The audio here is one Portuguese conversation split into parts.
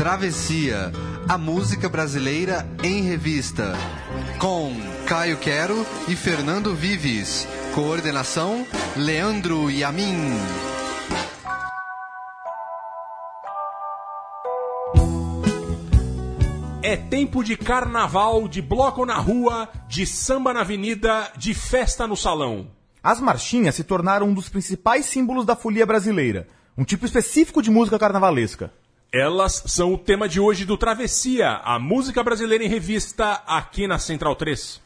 Travessia, a música brasileira em revista. Com Caio Quero e Fernando Vives. Coordenação: Leandro Yamin. É tempo de carnaval, de bloco na rua, de samba na avenida, de festa no salão. As marchinhas se tornaram um dos principais símbolos da folia brasileira, um tipo específico de música carnavalesca. Elas são o tema de hoje do Travessia, a música brasileira em revista, aqui na Central 3.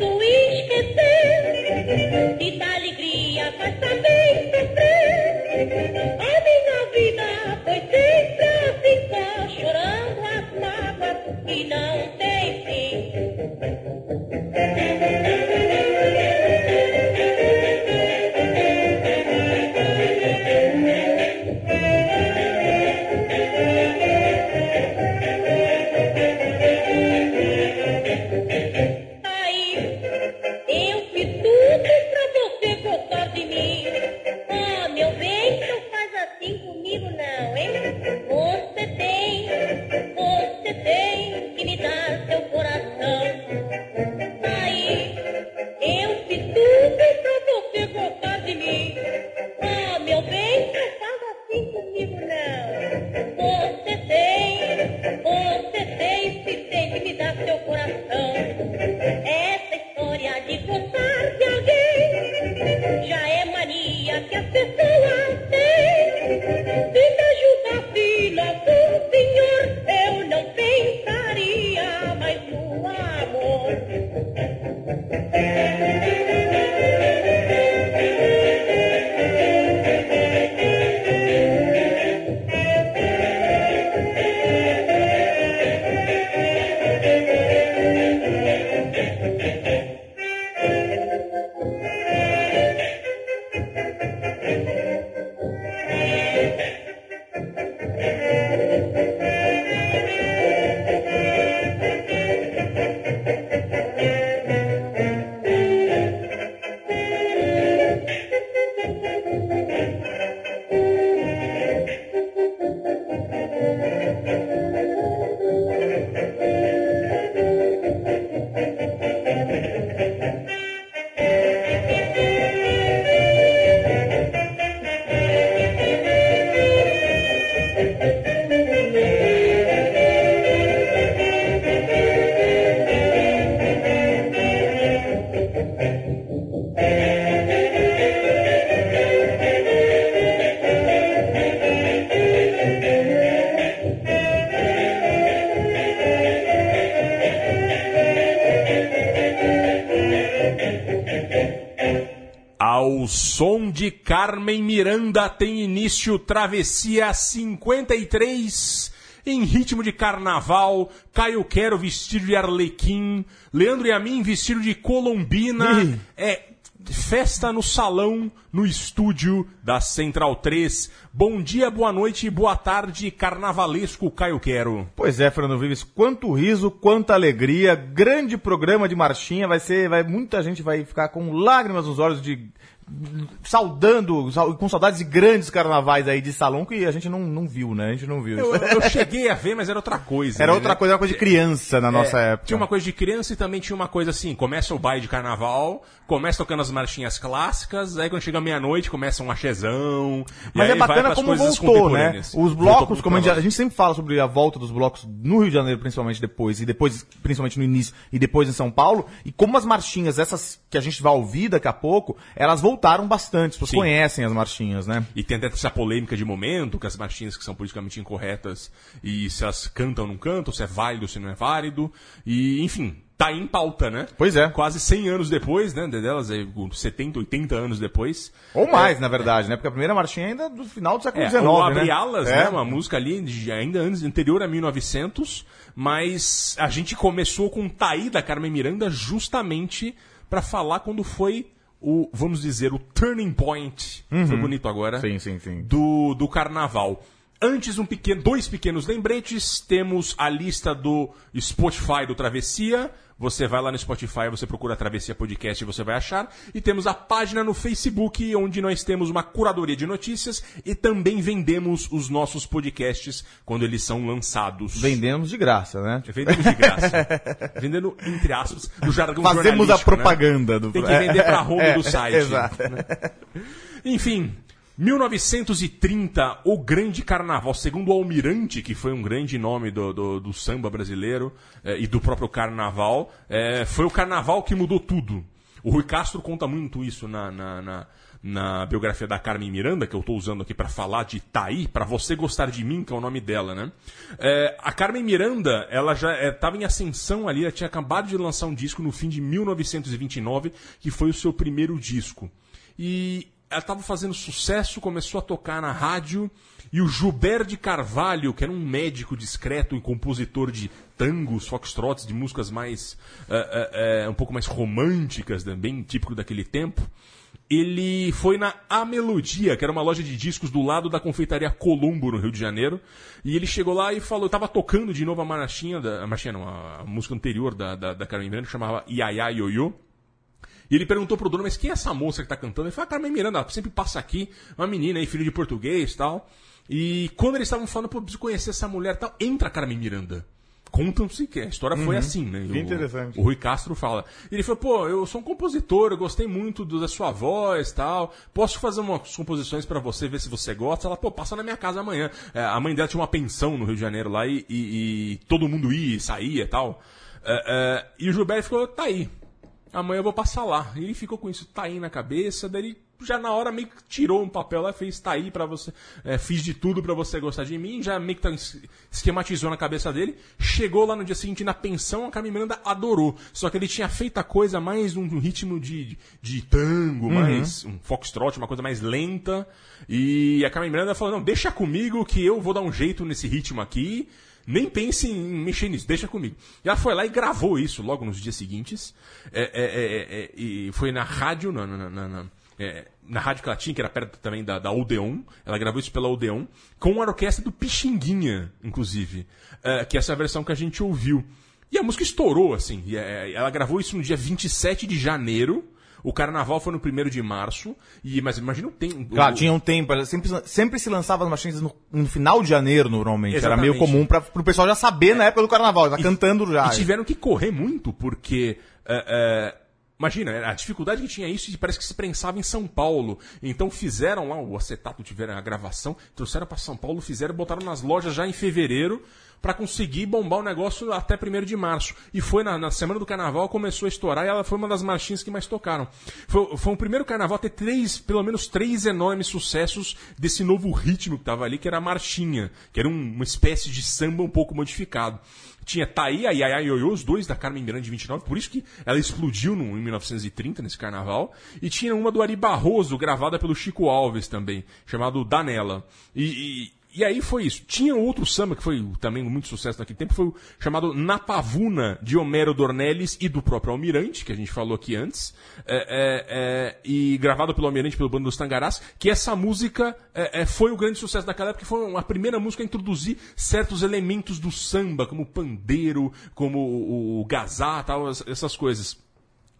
Amor, eu fiz Travessia 53 em ritmo de carnaval. Caio Quero vestido de Arlequim, Leandro e a mim vestido de Colombina. Ih. É festa no salão, no estúdio da Central 3. Bom dia, boa noite boa tarde, carnavalesco Caio Quero. Pois é, Fernando Vives, quanto riso, quanta alegria, grande programa de marchinha, vai ser, vai muita gente vai ficar com lágrimas nos olhos de saudando, com saudades de grandes carnavais aí de salão que a gente não, não viu, né? A gente não viu Eu, eu cheguei a ver, mas era outra coisa. Era né? outra coisa, era uma coisa de criança na nossa É, época. Tinha uma coisa de criança e também tinha uma coisa assim: começa o baile de carnaval, começa tocando as marchinhas clássicas, aí quando chega meia-noite começa um achezão. e Mas é bacana como voltou, né? Os blocos, como a gente, a gente sempre fala sobre a volta dos blocos no Rio de Janeiro, principalmente depois, e depois, principalmente no início, e depois em São Paulo, e como as marchinhas, essas que a gente vai ouvir daqui a pouco, elas voltaram voltaram bastante, as pessoas Sim. conhecem as marchinhas, né? E tem até essa polêmica de momento, que as marchinhas que são politicamente incorretas, e se elas cantam ou não cantam, se é válido ou se não é válido. E, enfim, tá em pauta, né? Pois é. Quase 100 anos depois, né? Delas, é, 70, 80 anos depois. Ou mais, na verdade, né? Porque a primeira marchinha ainda é do final do século É, XIX, o né? Abre Alas, É. né? Uma música ali de- ainda antes, anterior a 1900, mas a gente começou com Taí da Carmen Miranda justamente para falar quando foi o, vamos dizer, o turning point. Foi bonito agora. Sim, sim, sim. Do, do carnaval. Antes, um pequeno, dois pequenos lembretes. Temos a lista do Spotify do Travessia. Você vai lá no Spotify, você procura Travessia Podcast e você vai achar. E temos a página no Facebook, onde nós temos uma curadoria de notícias e também vendemos os nossos podcasts quando eles são lançados. Vendemos de graça, né? Vendemos de graça. Vendendo, entre aspas, no jargão Fazemos a né? propaganda do Tem que vender pra home É, do site. Exato. Enfim, 1930, o grande carnaval, segundo o Almirante, que foi um grande nome do, do, do samba brasileiro eh, e do próprio carnaval, eh, foi o carnaval que mudou tudo. O Rui Castro conta muito isso na, na, na, na biografia da Carmen Miranda, que eu estou usando aqui para falar de Taí, para você gostar de mim, que é o nome dela, né? Eh, a Carmen Miranda, ela já estava em ascensão ali, ela tinha acabado de lançar um disco no fim de 1929, que foi o seu primeiro disco. E ela estava fazendo sucesso, começou a tocar na rádio, e o Gilberto de Carvalho, que era um médico discreto e compositor de tangos, foxtrots, de músicas mais eh, eh, eh, um pouco mais românticas, bem típico daquele tempo, ele foi na A Melodia, que era uma loja de discos do lado da confeitaria Colombo, no Rio de Janeiro. E ele chegou lá e falou, tava tocando de novo a marchinha, da, a marchinha não, a música anterior da, da, da Carmen Miranda, que chamava Iaiá Ioiô. E ele perguntou pro dono, mas quem é essa moça que tá cantando? Ele falou, a Carmen Miranda, ela sempre passa aqui, uma menina aí, filho de português e tal. E quando eles estavam falando, pô, preciso conhecer essa mulher e tal, entra a Carmen Miranda. Contam-se que a história foi assim, né? Que O- interessante. O Rui Castro fala. Ele falou, pô, eu sou um compositor, eu gostei muito do- da sua voz e tal. Posso fazer umas composições pra você, ver se você gosta? Ela, pô, passa na minha casa amanhã. É, a mãe dela tinha uma pensão no Rio de Janeiro lá e, e- e todo mundo ia e saía e tal. É, é, e o Gilberto ficou, tá aí. Amanhã eu vou passar lá. E ele ficou com isso, tá aí na cabeça, daí ele já na hora meio que tirou um papel lá e fez, tá aí pra você, é, fiz de tudo pra você gostar de mim, já meio que tá, es- esquematizou na cabeça dele. Chegou lá no dia seguinte na pensão, a Carmen Miranda adorou. Só que ele tinha feito a coisa mais num ritmo de, de, de tango, mais um foxtrot, uma coisa mais lenta. E a Carmen Miranda falou, não, deixa comigo que eu vou dar um jeito nesse ritmo aqui. Nem pense em mexer nisso, deixa comigo. Ela foi lá e gravou isso logo nos dias seguintes. É, é, é, é, e foi na rádio, na, na, na, na- é, na rádio tinha, que era perto também da, da Odeon. Ela gravou isso pela Odeon, com a orquestra do Pixinguinha, inclusive. É, que é essa versão que a gente ouviu. E a música estourou, assim. E, é, ela gravou isso no dia 27 de janeiro. O carnaval foi no 1 de março. E, mas imagina o tempo. Claro, o- tinha um tempo, era sempre, sempre se lançava as marchinhas no, no final de janeiro, normalmente. Era Exatamente. meio comum para o pessoal já saber na época do carnaval, já cantando já. E tiveram que correr muito, porque. é, é, Imagina, a dificuldade que tinha isso e parece que se prensava em São Paulo. Então fizeram lá o acetato, tiveram a gravação, trouxeram para São Paulo, fizeram e botaram nas lojas já em fevereiro para conseguir bombar o negócio até 1 de março. E foi na, na semana do carnaval, começou a estourar e ela foi uma das marchinhas que mais tocaram. Foi, foi o primeiro carnaval a ter três, pelo menos três enormes sucessos desse novo ritmo que tava ali, que era a marchinha, que era um- uma espécie de samba um pouco modificado. Tinha Taí, a Yaya Ioiô, os dois da Carmen Miranda de 29, por isso que ela explodiu no, em 1930, nesse carnaval. E tinha uma do Ari Barroso, gravada pelo Chico Alves também, chamado Danela. E, e, e aí foi isso. Tinha outro samba que foi também muito sucesso naquele tempo, foi o chamado Na Pavuna, de Homero Dornelles e do próprio Almirante, que a gente falou aqui antes. É, é, é, e gravado pelo Almirante pelo Bando dos Tangarás, que essa música é, é, foi o grande sucesso daquela época, que foi a primeira música a introduzir certos elementos do samba, como o pandeiro, como o, o gazá, tal, es- essas coisas.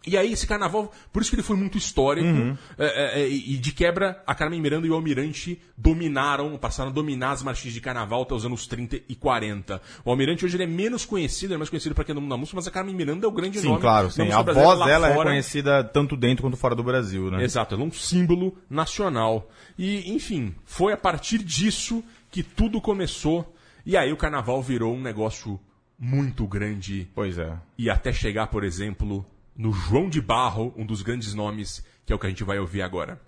E aí esse carnaval, por isso que ele foi muito histórico, é, é, é, e de quebra a Carmen Miranda e o Almirante dominaram, passaram a dominar as marchinhas de carnaval até os anos 30 e 40. O Almirante hoje ele é menos conhecido, ele é mais conhecido para quem é do mundo da música, mas a Carmen Miranda é o grande Sim, nome. claro, sim. música A voz dela é fora. reconhecida tanto dentro quanto fora do Brasil, né? Exato, ela é um símbolo nacional. E, enfim, foi a partir disso que tudo começou. E aí o carnaval virou um negócio muito grande Pois é. e até chegar, por exemplo, no João de Barro, um dos grandes nomes que é o que a gente vai ouvir agora.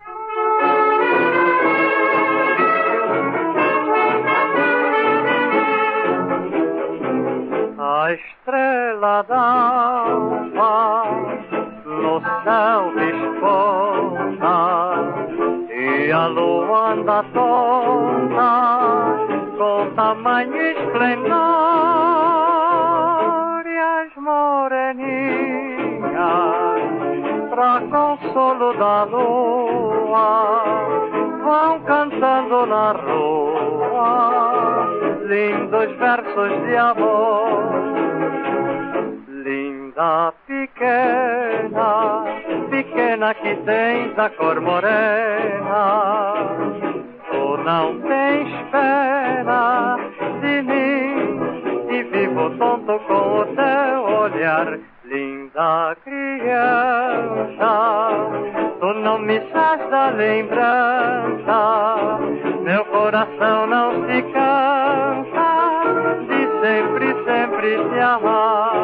A estrela d'alva no céu desponta e a lua anda tonta com tamanho esplendor e as pra consolo da lua vão cantando na rua lindos versos de amor linda pequena, pequena que tens a cor morena. Tu não tens pena de mim e vivo tonto com o teu olhar. Linda criança, tu não me da lembrança. Meu coração não se cansa de sempre, sempre te amar.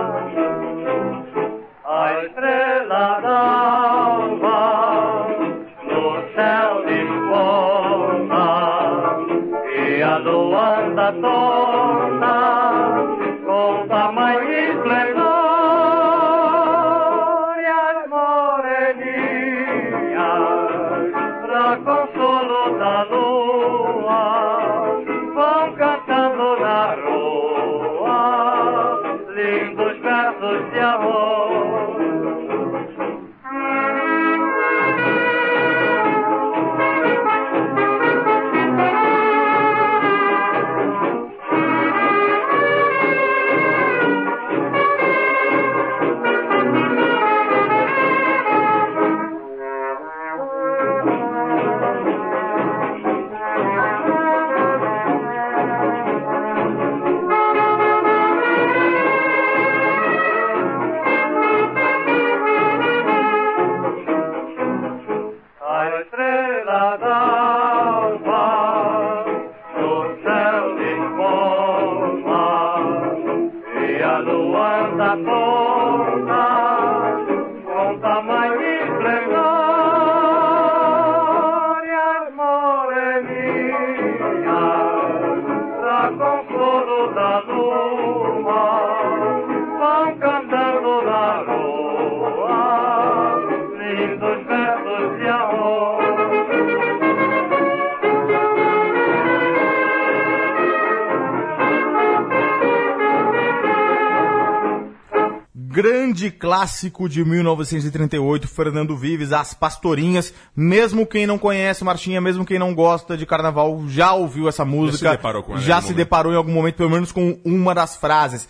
Grande clássico de 1938, Fernando Vives, As Pastorinhas. Mesmo quem não conhece Marchinha, mesmo quem não gosta de carnaval, já ouviu essa música. deparou com ela Já se momento. deparou em algum momento, pelo menos com uma das frases.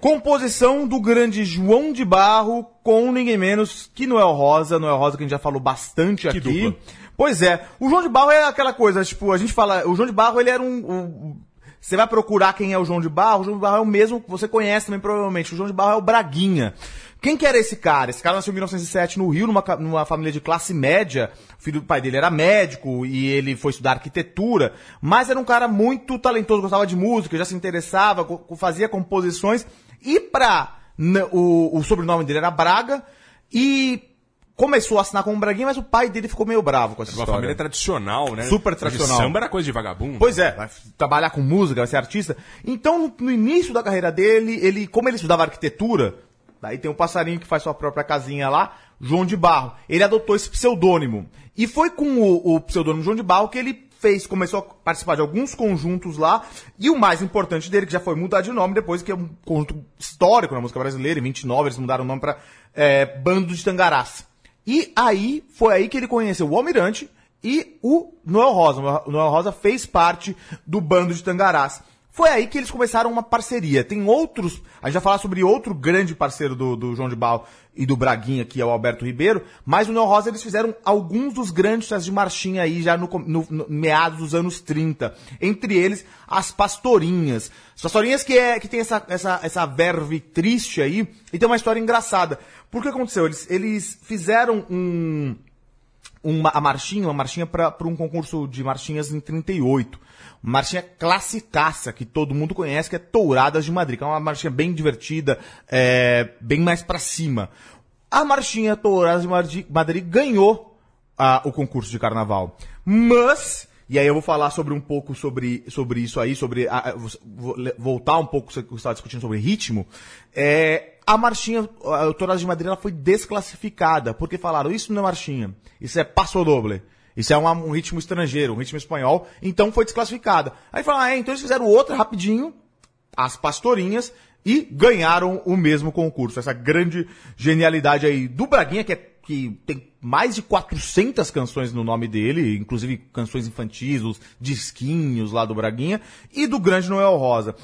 Composição do grande João de Barro com ninguém menos que Noel Rosa. Noel Rosa que a gente já falou bastante Que aqui. dupla. Pois é, o João de Barro é aquela coisa, tipo, a gente fala, o João de Barro ele era um, um- você vai procurar quem é o João de Barro, o João de Barro é o mesmo que você conhece também provavelmente, o João de Barro é o Braguinha. Quem que era esse cara? Esse cara nasceu em 1907 no Rio, numa, numa família de classe média. O filho do pai dele era médico e ele foi estudar arquitetura. Mas era um cara muito talentoso, gostava de música, já se interessava, fazia composições. E pra. O, o sobrenome dele era Braga. E começou a assinar como Braguinha, mas o pai dele ficou meio bravo com essa Uma história. família tradicional, né? Super tradicional. Samba era coisa de vagabundo. Pois é, vai trabalhar com música, vai ser artista. Então, no início da carreira dele, ele, como ele estudava arquitetura, daí tem um passarinho que faz sua própria casinha lá, João de Barro. Ele adotou esse pseudônimo. E foi com o, o pseudônimo João de Barro que ele fez, começou a participar de alguns conjuntos lá, e o mais importante dele, que já foi mudar de nome depois, que é um conjunto histórico na música brasileira, em 29 eles mudaram o nome pra é, Bando de Tangarás. E aí, foi aí que ele conheceu o Almirante e o Noel Rosa. O Noel Rosa fez parte do bando de Tangarás. Foi aí que eles começaram uma parceria. Tem outros. A gente vai falar sobre outro grande parceiro do, do João de Bal e do Braguinha, que é o Alberto Ribeiro. Mas o Noel Rosa eles fizeram alguns dos grandes sucessos de marchinha aí já no, no- no meados dos anos 30. Entre eles, as Pastorinhas. As Pastorinhas que, é, que tem essa, essa, essa verve triste aí e tem uma história engraçada. Por que aconteceu? Eles, eles fizeram um uma, a marchinha, uma marchinha para um concurso de marchinhas em 38. Marchinha classicaça, que todo mundo conhece, que é Touradas de Madrid, que é uma marchinha bem divertida, é, bem mais pra cima. A marchinha Touradas de Madri- Madrid ganhou o concurso de carnaval. Mas, e aí eu vou falar sobre um pouco sobre, sobre isso aí, sobre a- vou voltar um pouco, você estava discutindo sobre ritmo. É, a marchinha, a Tourada de Madrid, ela foi desclassificada, porque falaram, isso não é marchinha, isso é passo doble. Isso é uma- um ritmo estrangeiro, um ritmo espanhol, então foi desclassificada. Aí falaram, ah, é, então eles fizeram outra rapidinho, as pastorinhas e ganharam o mesmo concurso. Essa grande genialidade aí do Braguinha, que, é, que tem mais de 400 canções no nome dele, inclusive canções infantis, os disquinhos lá do Braguinha, e do grande Noel Rosa.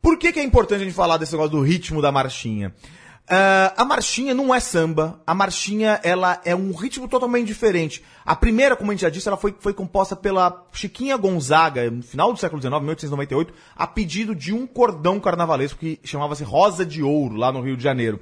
Por que, que é importante a gente falar desse negócio do ritmo da marchinha? Ah, a marchinha não é samba. A marchinha, ela é um ritmo totalmente diferente. A primeira, como a gente já disse, ela foi, foi composta pela Chiquinha Gonzaga, no final do século XIX, 1898, a pedido de um cordão carnavalesco que chamava-se Rosa de Ouro, lá no Rio de Janeiro.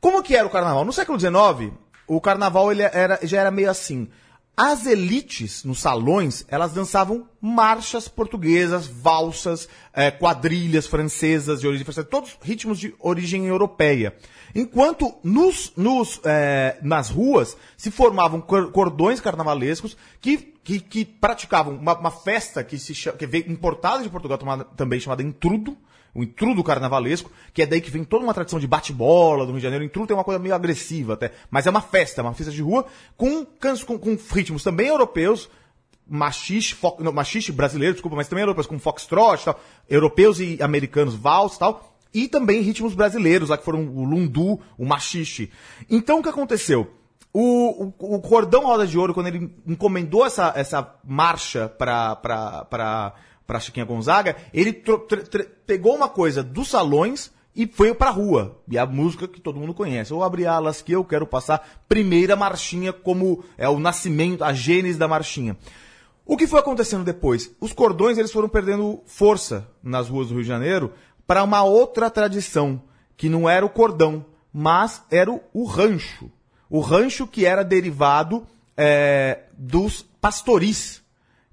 Como que era o carnaval? No século XIX, o carnaval ele era, já era meio assim. As elites nos salões, elas dançavam marchas portuguesas, valsas, eh, quadrilhas francesas de origem francesa, todos ritmos de origem europeia. Enquanto nos, nos, eh, nas ruas se formavam cor- cordões carnavalescos que, que, que praticavam uma, uma festa que, se que veio importada de Portugal, também chamada intrudo, o intrudo carnavalesco, que é daí que vem toda uma tradição de bate-bola do Rio de Janeiro. O intrudo tem uma coisa meio agressiva até, mas é uma festa, uma festa de rua com, com, com ritmos também europeus, machixe, fo, não, machixe brasileiro, desculpa, mas também europeus, com foxtrot tal, europeus e americanos, vals e tal, e também ritmos brasileiros, lá que foram o lundu, o machixe. Então o que aconteceu? O, o, o Cordão Roda de Ouro, quando ele encomendou essa, essa marcha para para Chiquinha Gonzaga, ele pegou uma coisa dos salões e foi pra rua. E a música que todo mundo conhece. Eu abri alas que eu quero passar. Primeira marchinha como é o nascimento, a gênese da marchinha. O que foi acontecendo depois? Os cordões eles foram perdendo força nas ruas do Rio de Janeiro para uma outra tradição, que não era o cordão, mas era o, o rancho. O rancho que era derivado é, dos pastoris,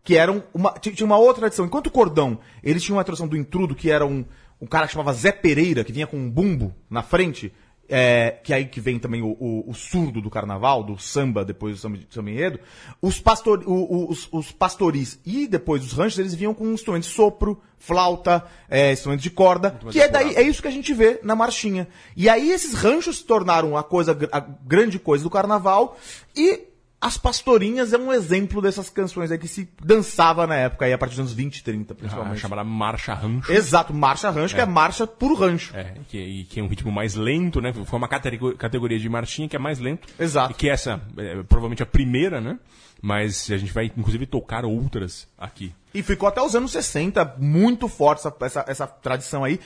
que eram uma, ti- tinha uma outra tradição. Enquanto o cordão, eles tinham uma tradição do intrudo, que era um, um cara que chamava Zé Pereira, que vinha com um bumbo na frente, é, que aí que vem também o, o- o surdo do carnaval, do samba, depois do samba, de- samba enredo, os, pastor, o- os, os pastoris e depois os ranchos, eles vinham com um instrumento de sopro, flauta, é, instrumento de corda, que é daí, é isso que a gente vê na marchinha. E aí esses ranchos se tornaram a coisa, a grande coisa do carnaval e as Pastorinhas é um exemplo dessas canções aí que se dançava na época, aí a partir dos anos 20, 30, A principalmente. chamada marcha rancho. Exato, marcha rancho, que é marcha por rancho. É, que, e que é um ritmo mais lento, né? Foi uma catego- categoria de marchinha que é mais lento. Exato. E que essa é provavelmente a primeira, né? Mas a gente vai, inclusive, tocar outras aqui. E ficou até os anos 60, muito forte essa, essa, essa tradição aí.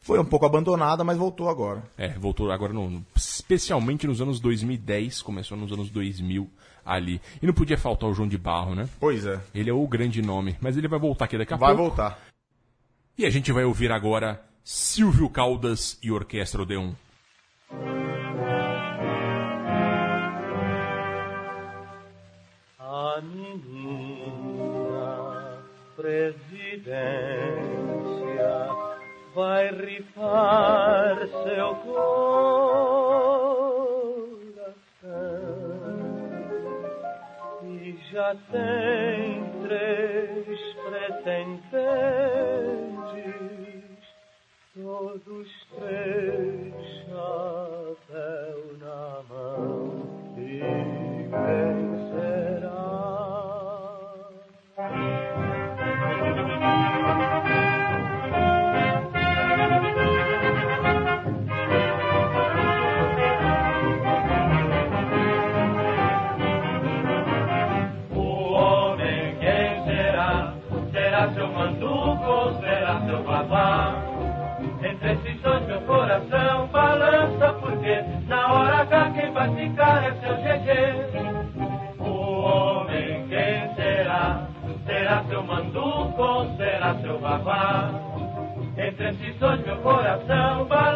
Foi um pouco abandonada, mas voltou agora. É, voltou agora, no- especialmente nos anos 2010, começou nos anos 2000 ali. E não podia faltar o João de Barro, né? Pois é. Ele é o grande nome, mas ele vai voltar aqui daqui a Vai pouco. voltar. E a gente vai ouvir agora Silvio Caldas e Orquestra Odeon. A menina presidência vai rifar seu coração já tem três pretendentes, todos três chapéu na mão. Dois meu coração balança porque na hora H quem vai ficar é seu GG. O homem quem será? Será seu manduco ou será seu babá? Entre esses dois meu coração balança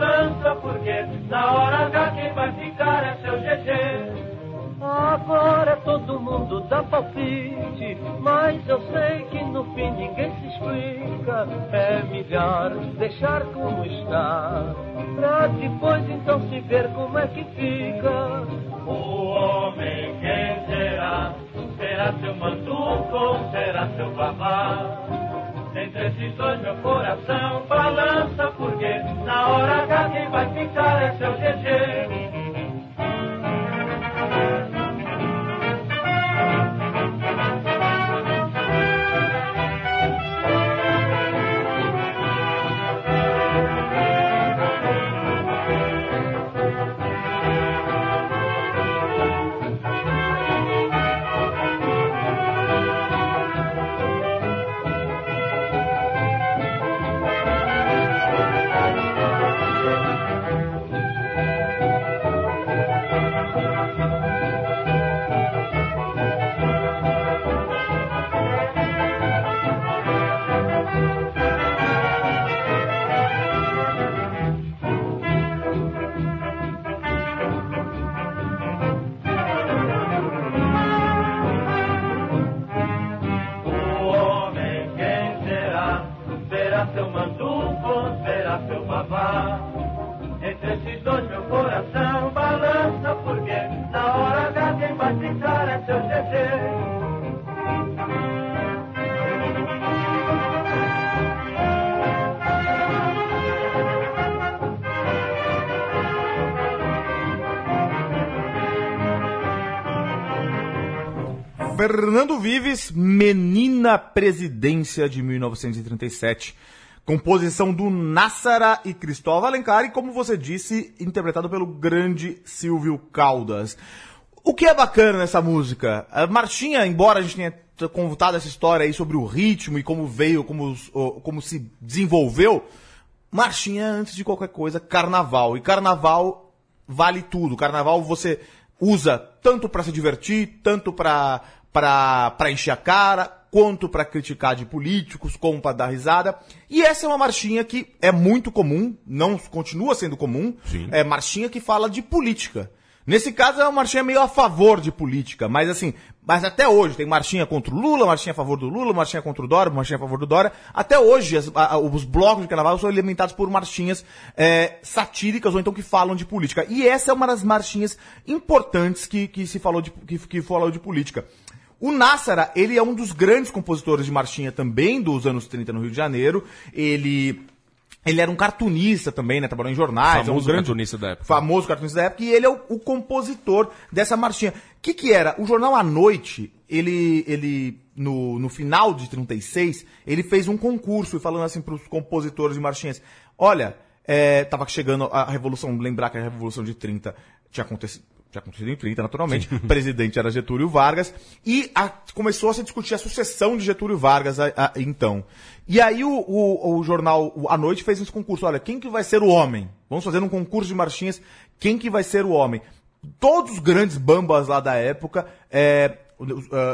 Fernando Vives, Menina Presidência de 1937. Composição do Nassara e Cristóvão Alencar e, como você disse, interpretado pelo grande Silvio Caldas. O que é bacana nessa música? A marchinha, embora a gente tenha contado essa história aí sobre o ritmo e como veio, como, como se desenvolveu, marchinha antes de qualquer coisa, carnaval. E carnaval vale tudo. Carnaval você usa tanto pra se divertir, tanto pra pra- pra encher a cara, quanto pra criticar de políticos, como pra dar risada. E essa é uma marchinha que é muito comum, não continua sendo comum. Sim. É marchinha que fala de política. Nesse caso é uma marchinha meio a favor de política, mas assim, mas até hoje tem marchinha contra o Lula, marchinha a favor do Lula, marchinha contra o Dória, marchinha a favor do Dória. Até hoje as- a- os blocos de carnaval são alimentados por marchinhas é, satíricas ou então que falam de política. E essa é uma das marchinhas importantes que, que se falou de, que, que falou de política. O Nassara, ele é um dos grandes compositores de marchinha também dos anos 30 no Rio de Janeiro. Ele ele era um cartunista também, né? Trabalhou em jornais. Famoso é um grande, cartunista da época. Famoso cartunista da época. E ele é o, o compositor dessa marchinha. O que que era? O jornal à noite, ele, ele no, no final de 36, ele fez um concurso falando assim para os compositores de marchinhas. Olha, é, tava chegando a Revolução, lembrar que a Revolução de 30 tinha acontecido. Tinha acontecido em 30, naturalmente. O presidente era Getúlio Vargas. E a- começou a se discutir a sucessão de Getúlio Vargas a- a- então. E aí o, o, o jornal À Noite fez esse concurso. Olha, quem que vai ser o homem? Vamos fazer um concurso de marchinhas. Quem que vai ser o homem? Todos os grandes bambas lá da época. é,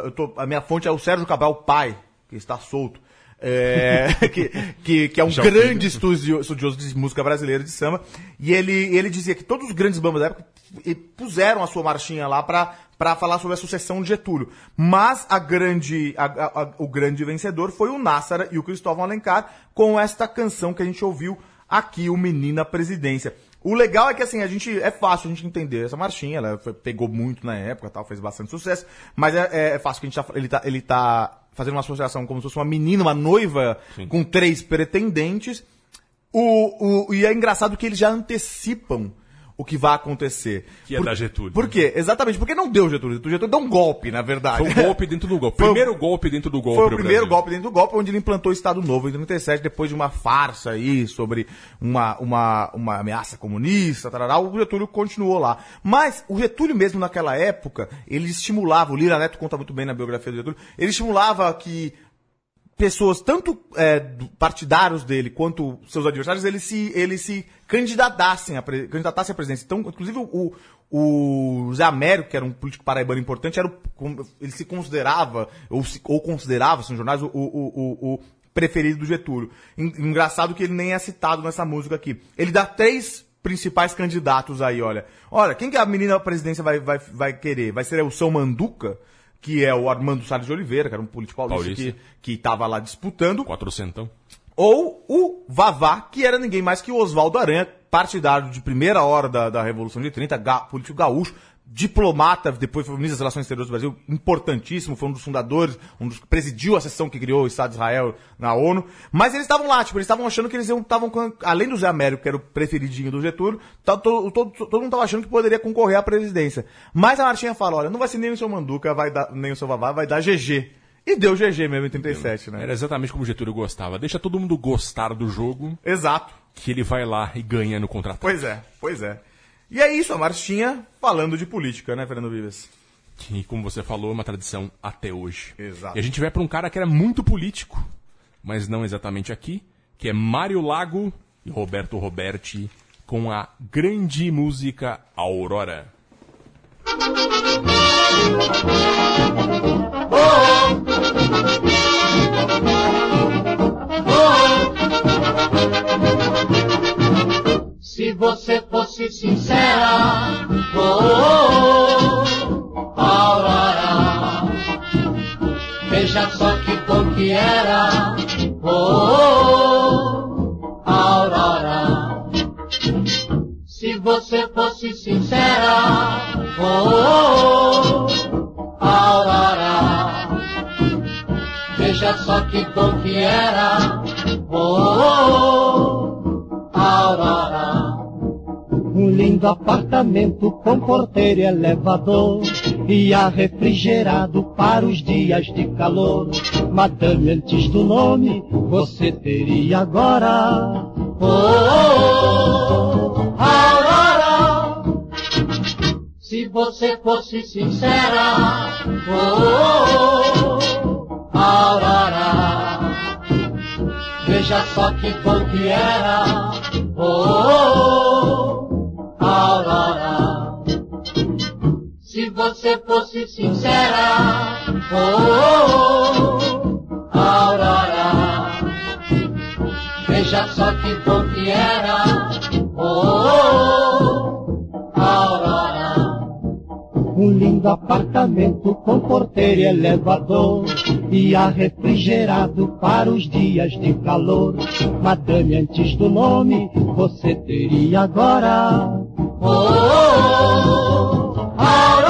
eu tô- a minha fonte é o Sérgio Cabral Pai, que está solto. É, que, que, que é um Já grande estudio- estudioso de música brasileira de samba. E ele, ele dizia que todos os grandes bambas da época puseram a sua marchinha lá pra para falar sobre a sucessão de Getúlio. Mas a grande, a- a- a- o grande vencedor foi o Nassara e o Cristóvão Alencar com esta canção que a gente ouviu aqui, o Menina Presidência. O legal é que assim, a gente é fácil a gente entender essa marchinha, ela foi- pegou muito na época, tal, fez bastante sucesso, mas é, é fácil que a gente tá, ele tá, ele tá fazendo uma associação como se fosse uma menina, uma noiva com três pretendentes. O, o, e é engraçado que eles já antecipam o que vai acontecer. Que é da Getúlio. Por quê? Exatamente, porque não deu Getúlio. Getúlio Getúlio deu um golpe, na verdade. Foi um golpe dentro do golpe. Primeiro golpe dentro do golpe. Foi o primeiro Brasil. golpe dentro do golpe, onde ele implantou o Estado Novo em 37, depois de uma farsa aí sobre uma, uma, uma ameaça comunista, tarará, o Getúlio continuou lá. Mas o Getúlio mesmo naquela época, ele estimulava, o Lira Neto conta muito bem na biografia do Getúlio, ele estimulava que pessoas, tanto é, partidários dele quanto seus adversários, eles se, eles se candidatassem a, candidatassem à presidência. Então, inclusive, o, o Zé Américo, que era um político paraibano importante, era o- ele se considerava, ou, se, ou considerava, são jornais, o, o, o, o preferido do Getúlio. En- Engraçado que ele nem é citado nessa música aqui. Ele dá três principais candidatos aí, olha. Olha, quem que a menina da presidência vai, vai, vai querer? Vai ser o São Manduca? Que é o Armando Salles de Oliveira, que era um político paulista, Paulista. que estava lá disputando, Quatrocentão. ou o Vavá, que era ninguém mais que o Oswaldo Aranha, partidário de primeira hora da, da Revolução de 30, ga, político gaúcho, diplomata, depois foi ministro das Relações Exteriores do Brasil, importantíssimo, foi um dos fundadores, um dos presidiu a sessão que criou o Estado de Israel na ONU. Mas eles estavam lá, tipo, eles estavam achando que eles estavam, além do Zé Américo, que era o preferidinho do Getúlio, tá- todo, todo, todo mundo estava achando que poderia concorrer à presidência. Mas a Martinha fala, olha, não vai ser nem o seu Manduca, vai dar, nem o seu Vavá, vai dar GG. E deu GG mesmo em 37, né? Era exatamente como o Getúlio gostava. Deixa todo mundo gostar do jogo, Exato. que ele vai lá e ganha no contra-ataque. Pois é, pois é. E é isso, a Martinha falando de política, né, Fernando Vives? Que, como você falou, é uma tradição até hoje. Exato. E a gente vai para um cara que era muito político, mas não exatamente aqui, que é Mário Lago e Roberto Roberti com a grande música Aurora. Se você fosse sincera, oh, Aurora, veja só que bom que era, oh, Aurora. Se você fosse sincera, oh, Aurora, veja só que bom que era, Lindo apartamento com porteiro e elevador e ar refrigerado para os dias de calor. Madame, antes do nome, você teria agora. Oh, oh, oh, Aurora, se você fosse sincera. Oh, oh, oh, Aurora, veja só que bom que era. Oh, Aurora, se você fosse sincera. Oh, Aurora, veja só que bom que era. Oh, Aurora. Um lindo apartamento com porteiro e elevador e ar refrigerado para os dias de calor. Madame, antes do nome, você teria agora. Oh, oh, oh,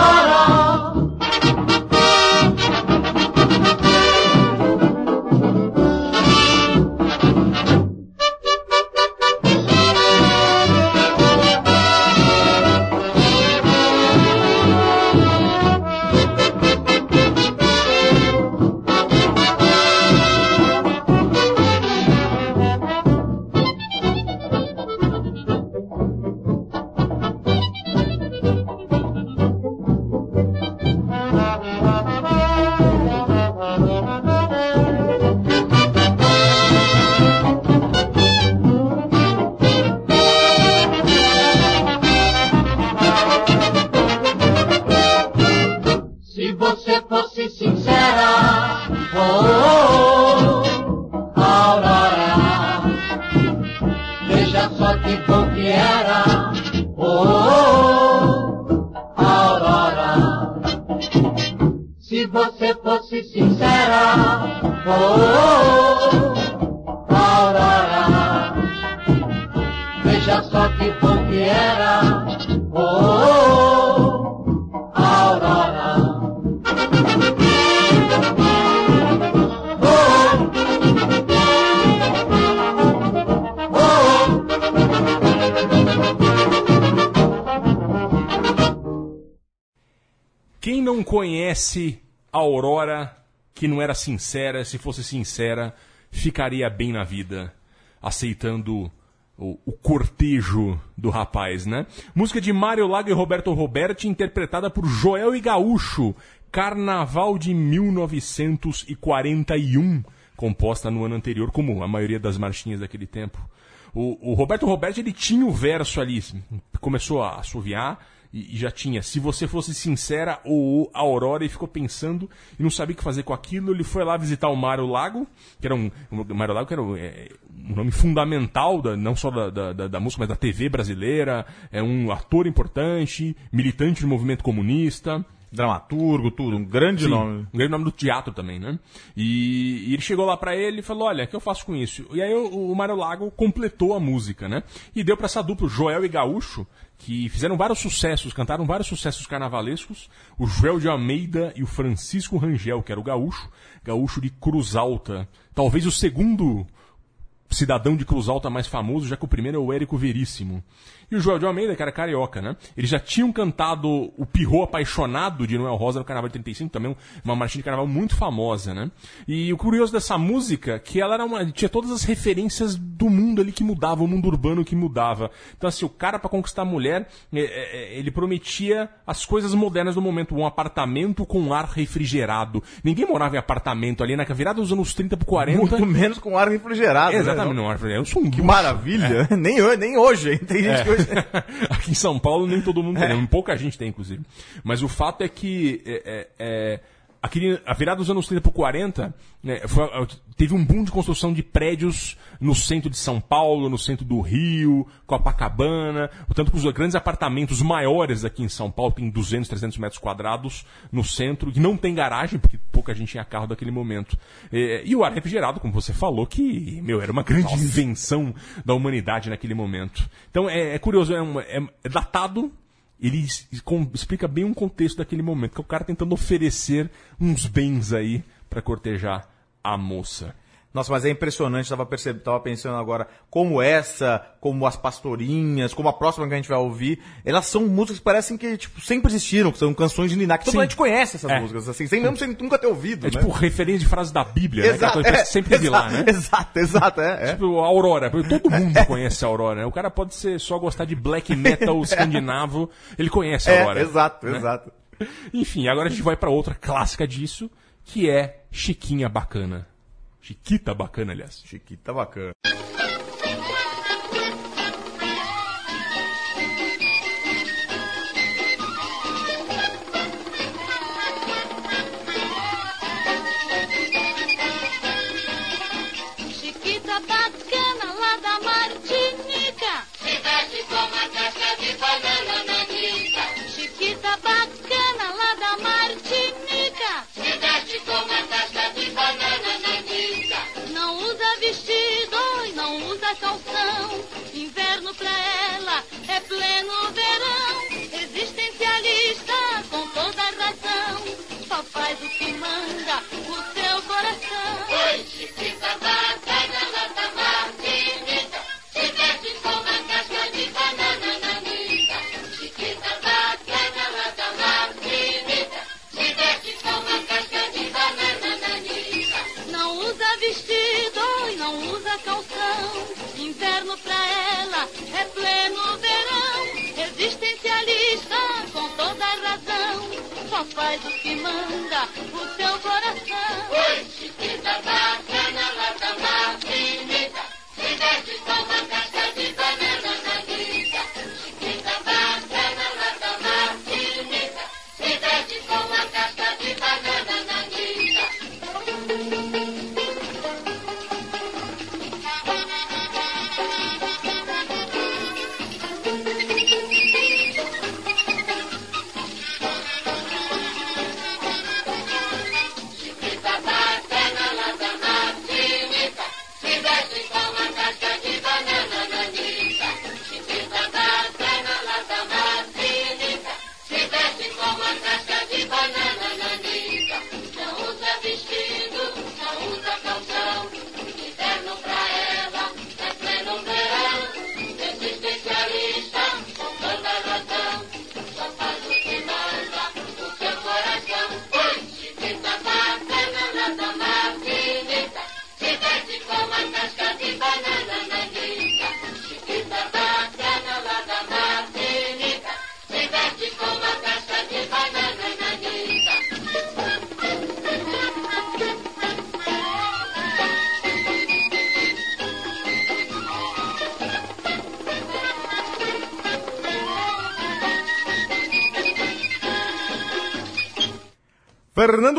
era sincera, se fosse sincera, ficaria bem na vida, aceitando o, o cortejo do rapaz, né? Música de Mário Lago e Roberto Roberti, interpretada por Joel e Gaúcho, Carnaval de 1941, composta no ano anterior, como a maioria das marchinhas daquele tempo. O, o Roberto Roberti, ele tinha o verso ali, começou a assoviar, e, e já tinha. Se você fosse sincera ou Aurora, e ficou pensando e não sabia o que fazer com aquilo. Ele foi lá visitar o Mário Lago, que era um. O Mário Lago que era um, é, um nome fundamental, da, não só da, da- da música, mas da TV brasileira. É um ator importante, militante do movimento comunista. Dramaturgo, tudo, um grande Sim, nome. Um grande nome do teatro também, né? E, e ele chegou lá pra ele e falou: Olha, o que eu faço com isso? E aí o, o Mário Lago completou a música, né? E deu pra essa dupla, Joel e Gaúcho, que fizeram vários sucessos, cantaram vários sucessos carnavalescos. O Joel de Almeida e o Francisco Rangel, que era o Gaúcho, Gaúcho de Cruz Alta. Talvez o segundo cidadão de Cruz Alta mais famoso, já que o primeiro é o Érico Veríssimo. E o Joel de Almeida, que era carioca, né? Eles já tinham cantado o Pirro Apaixonado de Noel Rosa no Carnaval de 35, também uma marchinha de carnaval muito famosa, né? E o curioso dessa música, que ela era uma, tinha todas as referências do mundo ali que mudava, o mundo urbano que mudava. Então, assim, o cara para conquistar a mulher, é, é, ele prometia as coisas modernas do momento, um apartamento com ar refrigerado. Ninguém morava em apartamento ali na virada dos anos 30 pro 40. Muito menos com ar refrigerado. né? Exatamente, não, ar refrigerado. Eu sou um Que luxo. maravilha. Nem, ho- nem hoje, hein? Tem gente que hoje. Aqui em São Paulo nem todo mundo tem, pouca gente tem, inclusive. Mas o fato é que é, é, é, aquele, a virada dos anos 30 para 40 né, foi- teve um boom de construção de prédios no centro de São Paulo, no centro do Rio, Copacabana. Tanto que os grandes apartamentos maiores aqui em São Paulo tem 200, 300 metros quadrados no centro, que não tem garagem, porque pouca gente tinha carro daquele momento. É, e o ar refrigerado, como você falou, que, meu, era uma grande invenção da humanidade naquele momento. Então é, é curioso, é, uma- é- é datado, ele explica bem um contexto daquele momento, que é o cara tentando oferecer uns bens aí pra cortejar a moça. Nossa, mas é impressionante, tava, perceb... tava pensando agora, como essa, como as pastorinhas, como a próxima que a gente vai ouvir, elas são músicas que parecem que, tipo, sempre existiram, que são canções de Niná, que todo mundo conhece essas É. músicas, assim, sem mesmo sem nunca ter ouvido, É né? tipo referência de frase da Bíblia, né? Aquela que sempre teve lá, né? Exato, exato, é. é. Tipo, a Aurora. Todo mundo conhece a Aurora, né? O cara pode ser só gostar de black metal escandinavo, ele conhece a É, Aurora. exato, né? exato. Enfim, agora a gente vai pra outra clássica disso, que é Chiquinha Bacana. Chiquita Bacana, aliás. Chiquita bacana. Calção. Inverno pra ela é pleno verão. Existencialista com toda razão. Só faz o que manda o seu coração. Oi, Chiquita faz o que manda o seu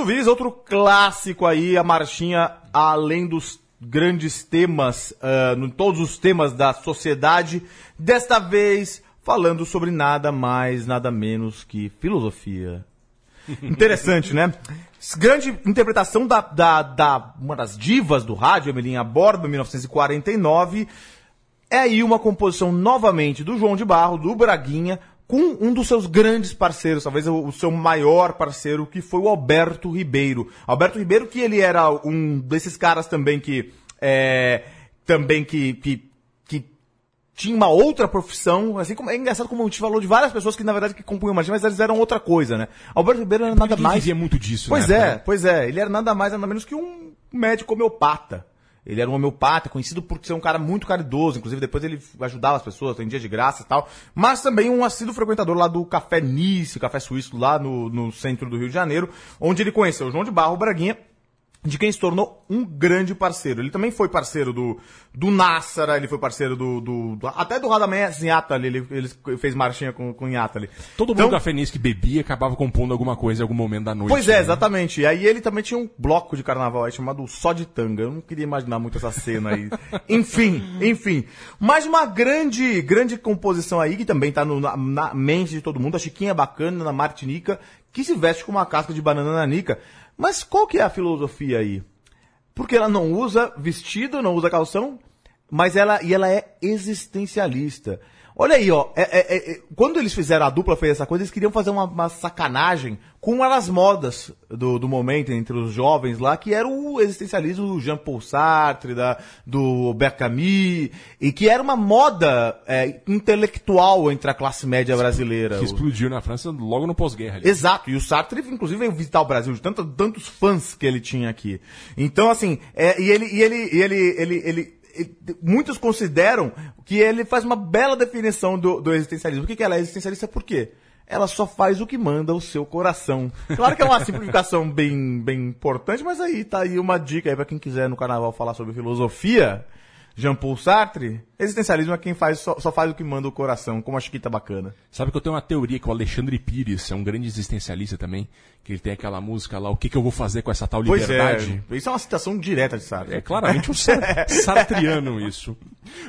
Fernando Viz, outro clássico aí, a marchinha além dos grandes temas, no todos os temas da sociedade, desta vez falando sobre nada mais, nada menos que filosofia. Interessante, né? Grande interpretação da, da, da uma das divas do rádio, Emelinha Borba, 1949. É aí uma composição novamente do João de Barro, do Braguinha, com um dos seus grandes parceiros, talvez o, seu maior parceiro, que foi o Alberto Ribeiro. Alberto Ribeiro, que ele era um desses caras também que. É, também que, que, que tinha uma outra profissão, assim como é engraçado como a gente falou de várias pessoas que na verdade que compunham marchinha, mas eles eram outra coisa, né? Alberto Ribeiro era nada Ele mais. vivia muito disso, Pois né, é, cara? pois é. Ele era nada mais, nada menos que um médico homeopata. Ele era um homeopata, conhecido por ser um cara muito caridoso, inclusive depois ele ajudava as pessoas, tem dia de graça e tal. Mas também um assíduo frequentador lá do Café Nice, Café Suíço, lá no, no centro do Rio de Janeiro, onde ele conheceu João de Barro Braguinha, de quem se tornou um grande parceiro. Ele também foi parceiro do, do Nassara, ele foi parceiro do, do, do- até do Radamés Inhatali, ele, ele fez marchinha com, com Inhatali. Todo mundo Então- da Feniz que bebia acabava compondo alguma coisa em algum momento da noite. Pois é, né? exatamente. E aí ele também tinha um bloco de carnaval aí chamado Só de Tanga. Eu não queria imaginar muito essa cena aí. enfim, enfim. Mais uma grande, grande composição aí, que também tá no- na, na mente de todo mundo. A Chiquinha Bacana, na Martinica, que se veste com uma casca de banana nanica. Mas qual que é a filosofia aí? Porque ela não usa vestido, não usa calção, mas ela, e ela é existencialista. Olha aí, ó. é- é- é- é- quando eles fizeram a dupla, fez essa coisa, eles queriam fazer uma, uma sacanagem com uma das modas do, do momento entre os jovens lá, que era o existencialismo do Jean-Paul Sartre, da, do Albert Camus, e que era uma moda é, intelectual entre a classe média brasileira. Que explodiu na França logo no pós-guerra. Exato, e o Sartre, inclusive, veio visitar o Brasil de tanto- tantos fãs que ele tinha aqui. Então, assim, é, e ele, e ele, e ele, ele, ele- ele- muitos consideram que ele faz uma bela definição do, do existencialismo. O que, que ela é existencialista? Por quê? Ela só faz o que manda o seu coração. Claro que é uma simplificação bem, bem importante, mas aí tá aí uma dica aí pra quem quiser no carnaval falar sobre filosofia. Jean-Paul Sartre, existencialismo é quem faz, só, só faz o que manda o coração, como a Chiquita bacana. Sabe que eu tenho uma teoria que o Alexandre Pires é um grande existencialista também, que ele tem aquela música lá, o que, que eu vou fazer com essa tal Pois liberdade? é, isso é uma citação direta de Sartre. É claramente um sar- sartriano isso.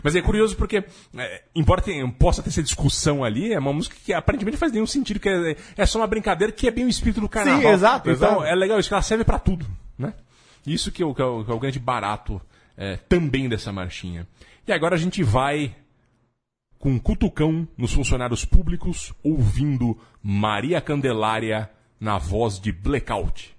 Mas é curioso porque, é, embora tenha, possa ter essa discussão ali, é uma música que aparentemente faz nenhum sentido, que é, é só uma brincadeira que é bem o espírito do carnaval. Sim, exato, Então exato. é legal isso, que ela serve pra tudo, né? Isso que é o, que é o- que é o grande barato é, também dessa marchinha. E agora a gente vai com um cutucão nos funcionários públicos, ouvindo Maria Candelária na voz de Blackout.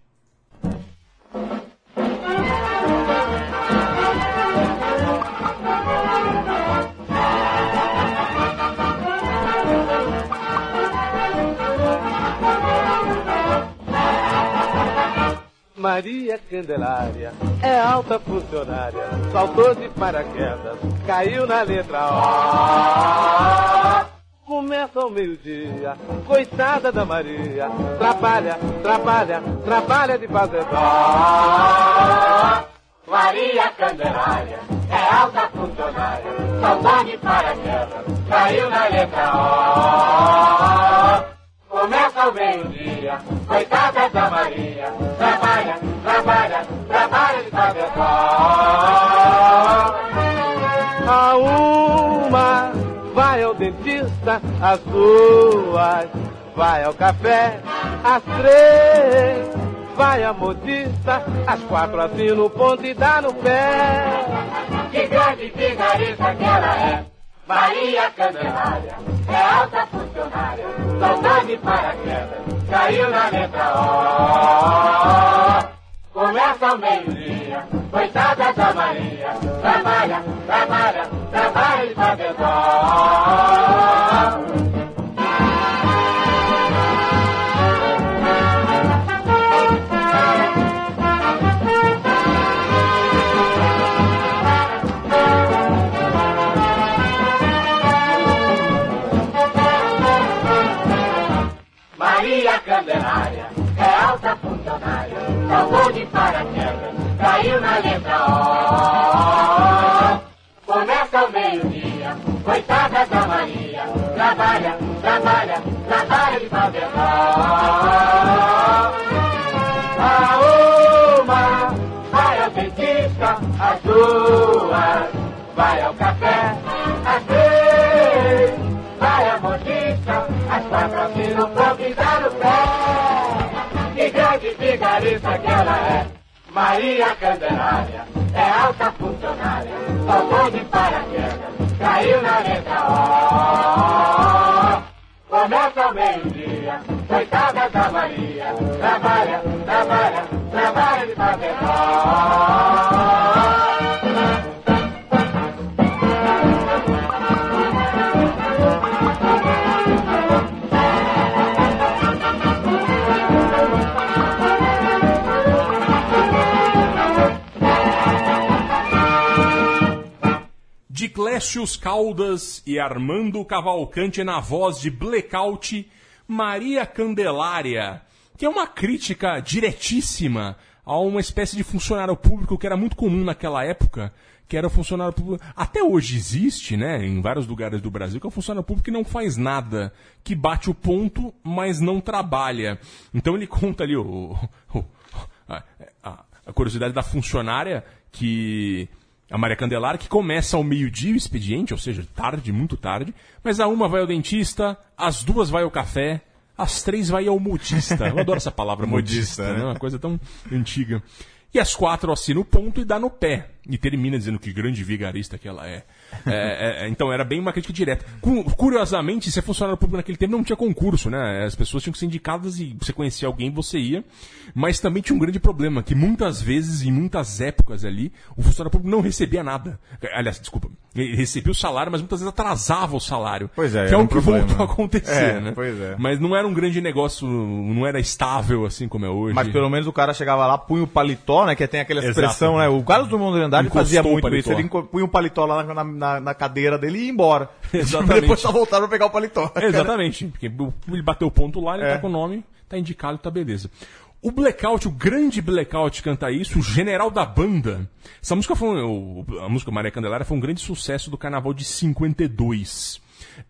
Maria Candelária é alta funcionária, saltou de paraquedas, caiu na letra O. Começa ao meio-dia, coitada da Maria, trabalha, trabalha, trabalha de fazer dó. Maria Candelária é alta funcionária, saltou de paraquedas, caiu na letra O. Começa o meio-dia, coitada da Maria, trabalha, trabalha, trabalha de dó. A uma vai ao dentista, às duas vai ao café, às três vai à modista, às quatro assina o ponto e dá no pé. Que grande vigarista que ela é, Maria Candelária, é alta funcionária, saltou de paraquedas, caiu na letra O. Começa ao meio-dia, coitada da Maria, trabalha, trabalha, trabalha de fazer saltou de paraquedas, caiu na letra O. Começa ao meio-dia, coitada da Maria, trabalha, trabalha, trabalha de fazer vigarista que ela é. Maria Candelária é alta funcionária, saltou de paraquedas, caiu na letra O. Começa ao meio-dia, coitada da Maria, trabalha, trabalha, trabalha de fazer Clécius Caldas e Armando Cavalcante na voz de Blackout, Maria Candelária, que é uma crítica diretíssima a uma espécie de funcionário público que era muito comum naquela época, que era o funcionário público. Até hoje existe, né, em vários lugares do Brasil, que é o funcionário público que não faz nada, que bate o ponto, mas não trabalha. Então ele conta ali o, o- a, a- a curiosidade da funcionária que a Maria Candelária, que começa ao meio-dia o expediente, ou seja, tarde, muito tarde, mas a uma vai ao dentista, às duas vai ao café, às três vai ao modista. Eu adoro essa palavra modista, Modista, né? né? Uma coisa tão antiga. E às quatro assina o ponto e dá no pé. E termina dizendo que grande vigarista que ela é. É, é, então era bem uma crítica direta. Cu- Curiosamente, ser funcionário público naquele tempo não tinha concurso, né? As pessoas tinham que ser indicadas e você conhecia alguém, você ia. Mas também tinha um grande problema, que muitas vezes, em muitas épocas ali, o funcionário público não recebia nada. Aliás, desculpa, ele recebia o salário, mas muitas vezes atrasava o salário. Pois é, Que é era o um que problema. voltou a acontecer, É, né? pois é. Mas não era um grande negócio, não era estável assim como é hoje. Mas pelo menos o cara chegava lá, punha o paletó, né? Que tem aquela Exato. expressão, né? O Carlos Drummond de Andrade fazia muito isso. Ele punha o paletó lá na, na, na cadeira dele e ia embora. Exatamente. Depois só voltaram pra pegar o paletó. Exatamente, porque ele bateu o ponto lá, ele É. tá com o nome, tá indicado, tá beleza. O Blackout, o grande Blackout canta isso, o General da Banda. Essa música foi, um- a música Maria Candelária foi um grande sucesso do carnaval de 52.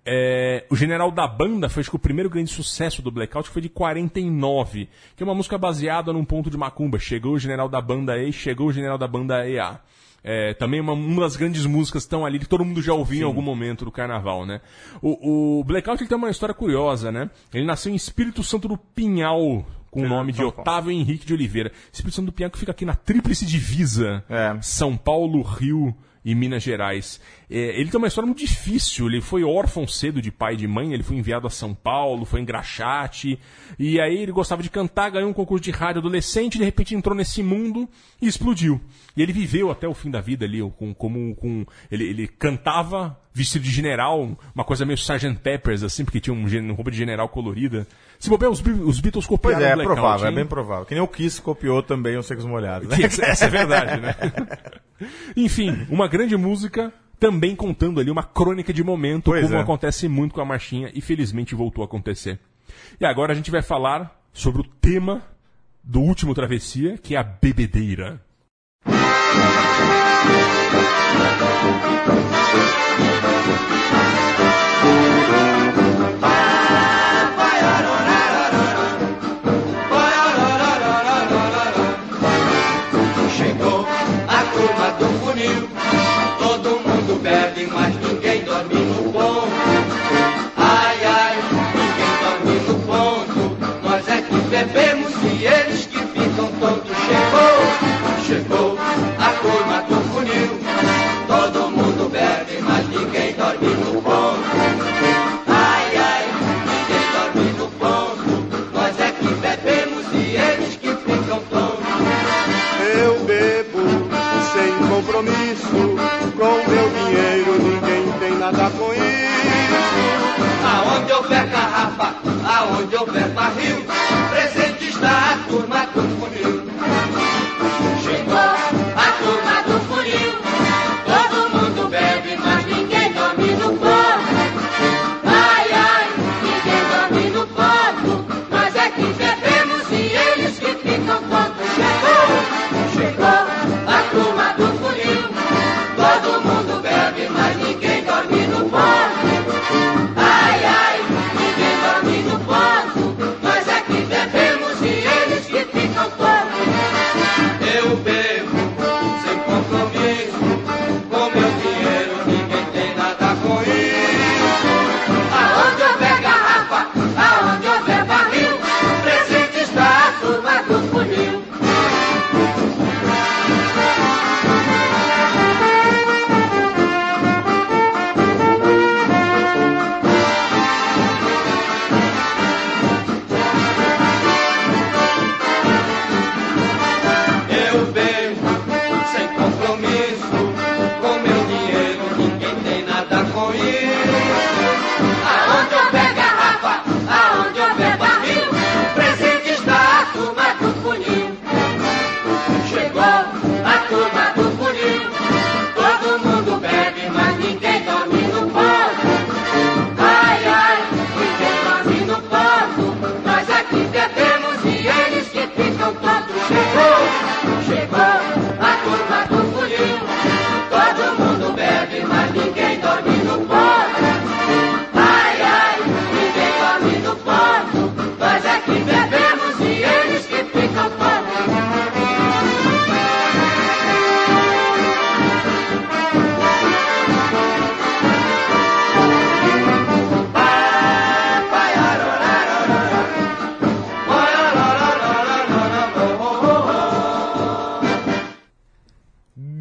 É, o General da Banda foi que o primeiro grande sucesso do Blackout, que foi de 49, que é uma música baseada num ponto de macumba. Chegou o General da Banda E, chegou o General da Banda EA. É, também uma, uma das grandes músicas estão ali, que todo mundo já ouviu em algum momento do carnaval, né? O, o Blackout ele tem uma história curiosa, né? Ele nasceu em Espírito Santo do Pinhal, com o nome de. Otávio Henrique de Oliveira. Espírito Santo do Pinhal que fica aqui na tríplice divisa. É. São Paulo, Rio e Minas Gerais. É, ele tem uma história muito difícil. Ele foi órfão cedo de pai e de mãe. Ele foi enviado a São Paulo, foi em Graxate. E aí ele gostava de cantar, ganhou um concurso de rádio adolescente. De repente entrou nesse mundo e explodiu. E ele viveu até o fim da vida ali, com, como com ele, ele cantava vestido de general, uma coisa meio Sgt. Peppers, assim, porque tinha um, gen- roupa de general colorida. Se bobear, os, os Beatles Pois copiaram é, é o Blackout, provável, é hein? bem provável. Que nem o Kiss copiou também os Secos Molhados. Né? Essa é verdade, né? Enfim, uma grande música, também contando ali uma crônica de momento, Pois como é. acontece muito com a marchinha, e felizmente voltou a acontecer. E agora a gente vai falar sobre o tema do último Travessia, que é a bebedeira. Chegou a turma do funil, bebe, mas ninguém dorme no ponto. Ai, ai, ninguém dorme no ponto. Nós é que bebemos e eles que ficam tontos. Chegou, chegou a turma do funil, todo mundo bebe, mas ninguém dorme no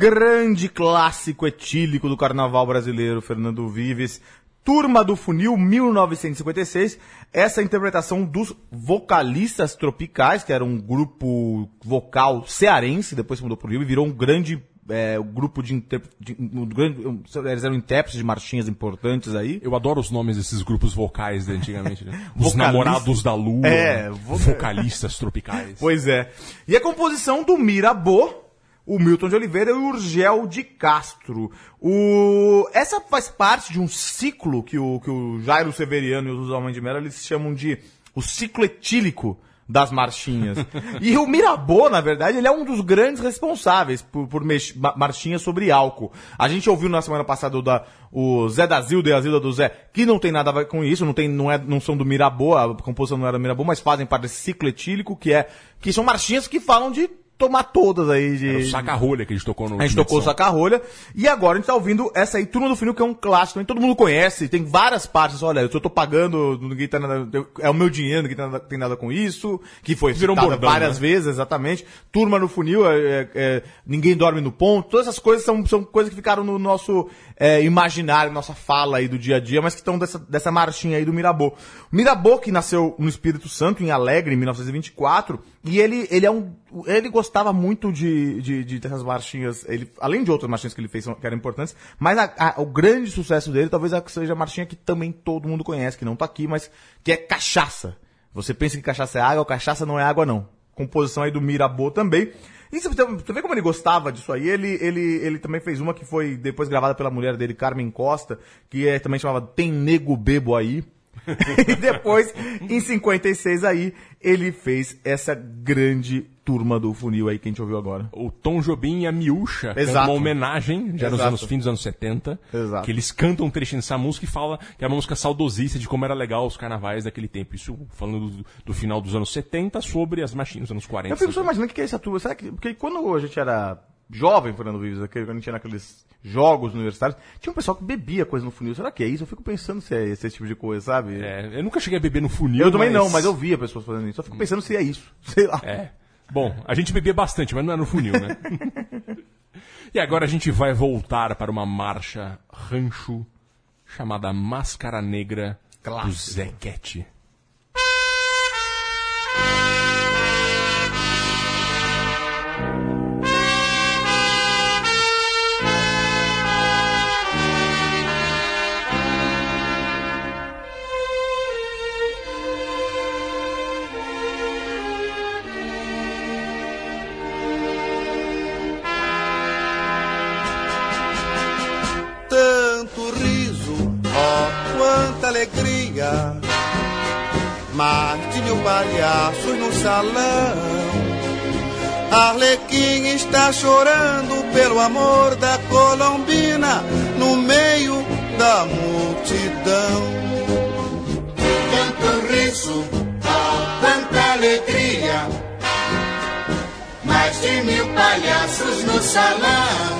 Grande clássico etílico do carnaval brasileiro, Fernando Vives. Turma do Funil, 1956. Essa interpretação dos vocalistas tropicais, que era um grupo vocal cearense, depois se mudou pro Rio e virou um grande é, grupo de, inter... de um grande, eles eram intérpretes de marchinhas importantes aí. Eu adoro os nomes desses grupos vocais de antigamente, né? Os namorados da lua, É, vo- vocalistas tropicais. Pois é. E a composição do Mirabô, o Milton de Oliveira e o Urgel de Castro. O... Essa faz parte de um ciclo que o, que o Jairo Severiano e os Homens de Melo eles chamam de o ciclo etílico das marchinhas. e o Mirabô, na verdade, ele é um dos grandes responsáveis por, por mex- ma- marchinhas sobre álcool. A gente ouviu na semana passada o, da, o Zé da Zilda e a Zilda do Zé, que não tem nada a ver com isso, não, tem, não, é, não são do Mirabô, a composição não era do Mirabô, mas fazem parte desse ciclo etílico, que é que são marchinhas que falam de tomar todas aí de. Era o saca-rolha que a gente tocou no A gente tocou o. Saca-Rolha. E agora a gente tá ouvindo essa aí, Turma do Funil, que é um clássico, também todo mundo conhece, tem várias partes. Olha, eu tô pagando, ninguém tá nada, é o meu dinheiro, ninguém tem nada, tem nada com isso. Que foi Virou um citada bordão, várias né? vezes, exatamente. Turma no Funil, é, é, é, ninguém dorme no ponto. Todas essas coisas são, são coisas que ficaram no nosso é, imaginário, nossa fala aí do dia a dia, mas que estão dessa, dessa marchinha aí do Mirabô. Mirabô, que nasceu no Espírito Santo, em Alegre, em 1924, e ele, ele é um. Ele gostava muito de, de, de dessas marchinhas, ele, além de outras marchinhas que ele fez que eram importantes, mas a- a- o grande sucesso dele talvez seja a marchinha que também todo mundo conhece, que não tá aqui, mas que é cachaça. Você pensa que cachaça é água, cachaça não é água, não. Composição aí do Mirabô também. E você, você vê como ele gostava disso aí? Ele, ele, ele também fez uma que foi depois gravada pela mulher dele, Carmen Costa, que é, também chamava Tem Nego Bebo Aí. e depois, em 56 aí, ele fez essa grande turma do funil aí que a gente ouviu agora. O Tom Jobim e a Miúcha, Exato. uma homenagem, já nos Exato. anos fim dos anos 70, Exato. que eles cantam um trechinho dessa música e fala que é uma música saudosista de como era legal os carnavais daquele tempo. Isso falando do, do final dos anos 70 sobre as machinhas dos anos 40. Eu fico só imaginando o que é essa turma. Será que, porque quando a gente era jovem, Fernando Vives, quando a gente ia naqueles jogos universitários, tinha um pessoal que bebia coisa no funil. Será que é isso? Eu fico pensando se é esse tipo de coisa, sabe? É, eu nunca cheguei a beber no funil. eu também não, mas eu via pessoas fazendo isso. Eu fico pensando se é isso. Sei lá. É. Bom, a gente bebia bastante, mas não é no funil, né? e agora a gente vai voltar para uma marcha rancho chamada Máscara Negra do Clássico. Zequete. Salão.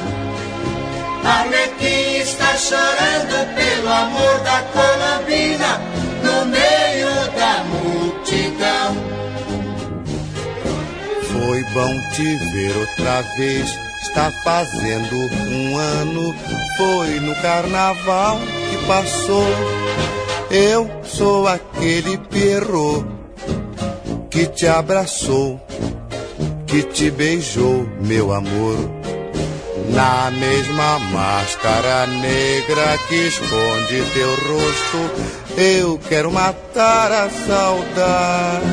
Arlequim está chorando pelo amor da Colombina no meio da multidão. Foi bom te ver outra vez. Está fazendo um ano. Foi no carnaval que passou. Eu sou aquele perro que te abraçou, que te beijou, meu amor. Na mesma máscara negra que esconde teu rosto, eu quero matar a saudade.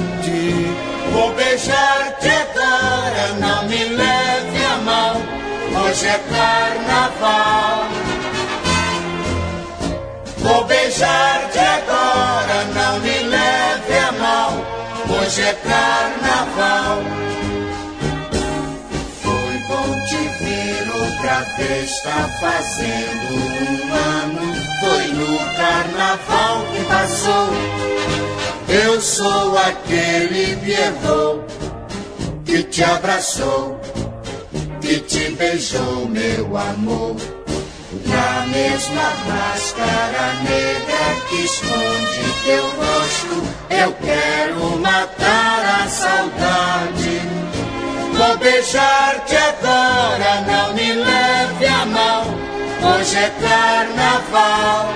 Vou beijar-te agora, não me leve a mal. Hoje é carnaval. Vou beijar-te agora, não me leve a mal. Hoje é carnaval. Vez, está fazendo um ano. Foi no carnaval que passou. Eu sou aquele Pierrot que te abraçou, que te beijou, meu amor. mesma máscara negra que esconde teu rosto. Eu quero matar a saudade. Vou beijar-te agora, não me mão. Hoje é carnaval.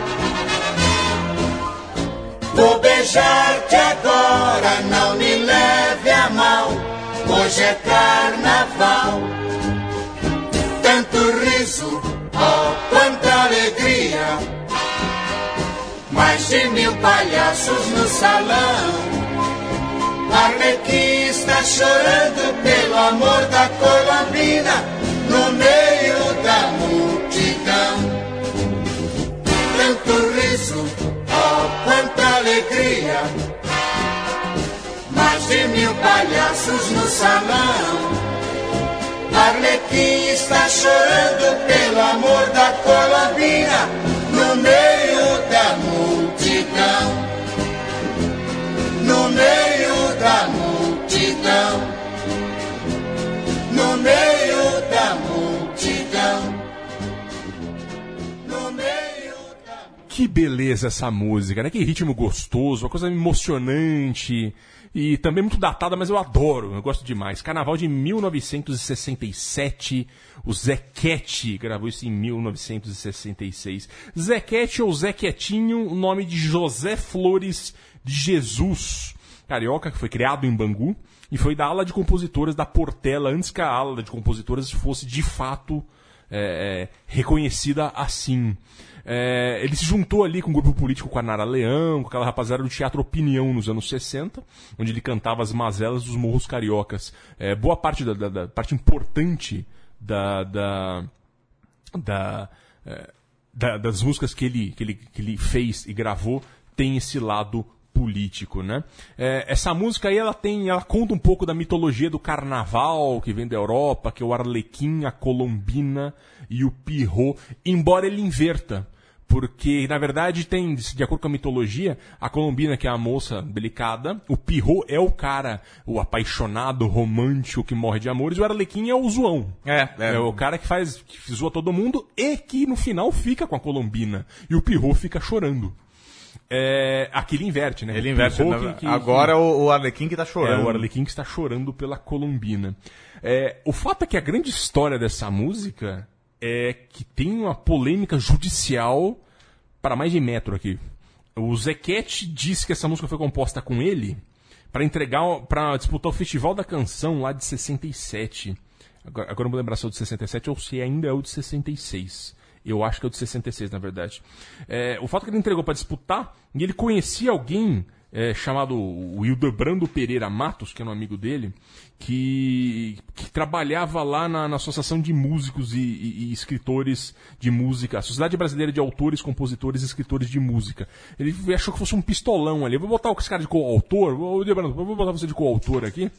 Vou beijar-te agora, não me leve a mão. Hoje é carnaval. Tanto riso, oh, quanta alegria. Mais de mil palhaços no salão. Arlequim está chorando pelo amor da colombina no meio alegria. Mais de mil palhaços no salão. Arlequim está chorando pelo amor da colombina no meio da multidão. No meio da multidão. Que beleza essa música, né? Que ritmo gostoso, uma coisa emocionante e também muito datada, mas eu adoro, eu gosto demais. Carnaval de 1967, o Zequete gravou isso em 1966. Zequete ou Zé Quietinho, o nome de José Flores de Jesus, carioca, que foi criado em Bangu e foi da ala de compositores da Portela, antes que a ala de compositores fosse de fato é, é, reconhecida assim. É, ele se juntou ali com o grupo político Guanara Leão, com aquela rapaziada do Teatro Opinião nos anos 60, onde ele cantava as mazelas dos morros cariocas. É, boa parte da, da- da parte importante da, da, da, é, da- das músicas que ele, que, ele, que ele fez e gravou tem esse lado político, né? É, essa música aí ela tem, ela conta um pouco da mitologia do carnaval que vem da Europa, que é o Arlequim, a Colombina e o Pirro, embora ele inverta. Porque, na verdade, tem, de acordo com a mitologia, a Colombina, que é a moça delicada, o Pirro é o cara, o apaixonado, romântico, que morre de amores, e o Arlequim é o zoão. É, é. É o cara que faz, que zoa todo mundo e que no final fica com a Colombina. E o Pirro fica chorando. É, aqui ele inverte, né? Ele O inverte. Pirro na- que- que- Agora é o, o Arlequim que tá é chorando. o Arlequim que está chorando pela Colombina. É, o fato é que a grande história dessa música é que tem uma polêmica judicial para mais de metro aqui. O Zequete disse que essa música foi composta com ele para entregar, para disputar o Festival da Canção lá de 67. Agora, agora eu não vou lembrar se é o de 67 ou se ainda é o de 66. Eu acho que é o de 66, na verdade. É, o fato é que ele entregou para disputar, e ele conhecia alguém é, chamado Hildebrando Pereira Matos, que era um amigo dele, que, que trabalhava lá na, na Associação de Músicos e, e- e Escritores de Música, a Sociedade Brasileira de Autores, Compositores e Escritores de Música. Ele achou que fosse um pistolão ali. Vou botar esse cara de coautor, vou botar você de coautor aqui.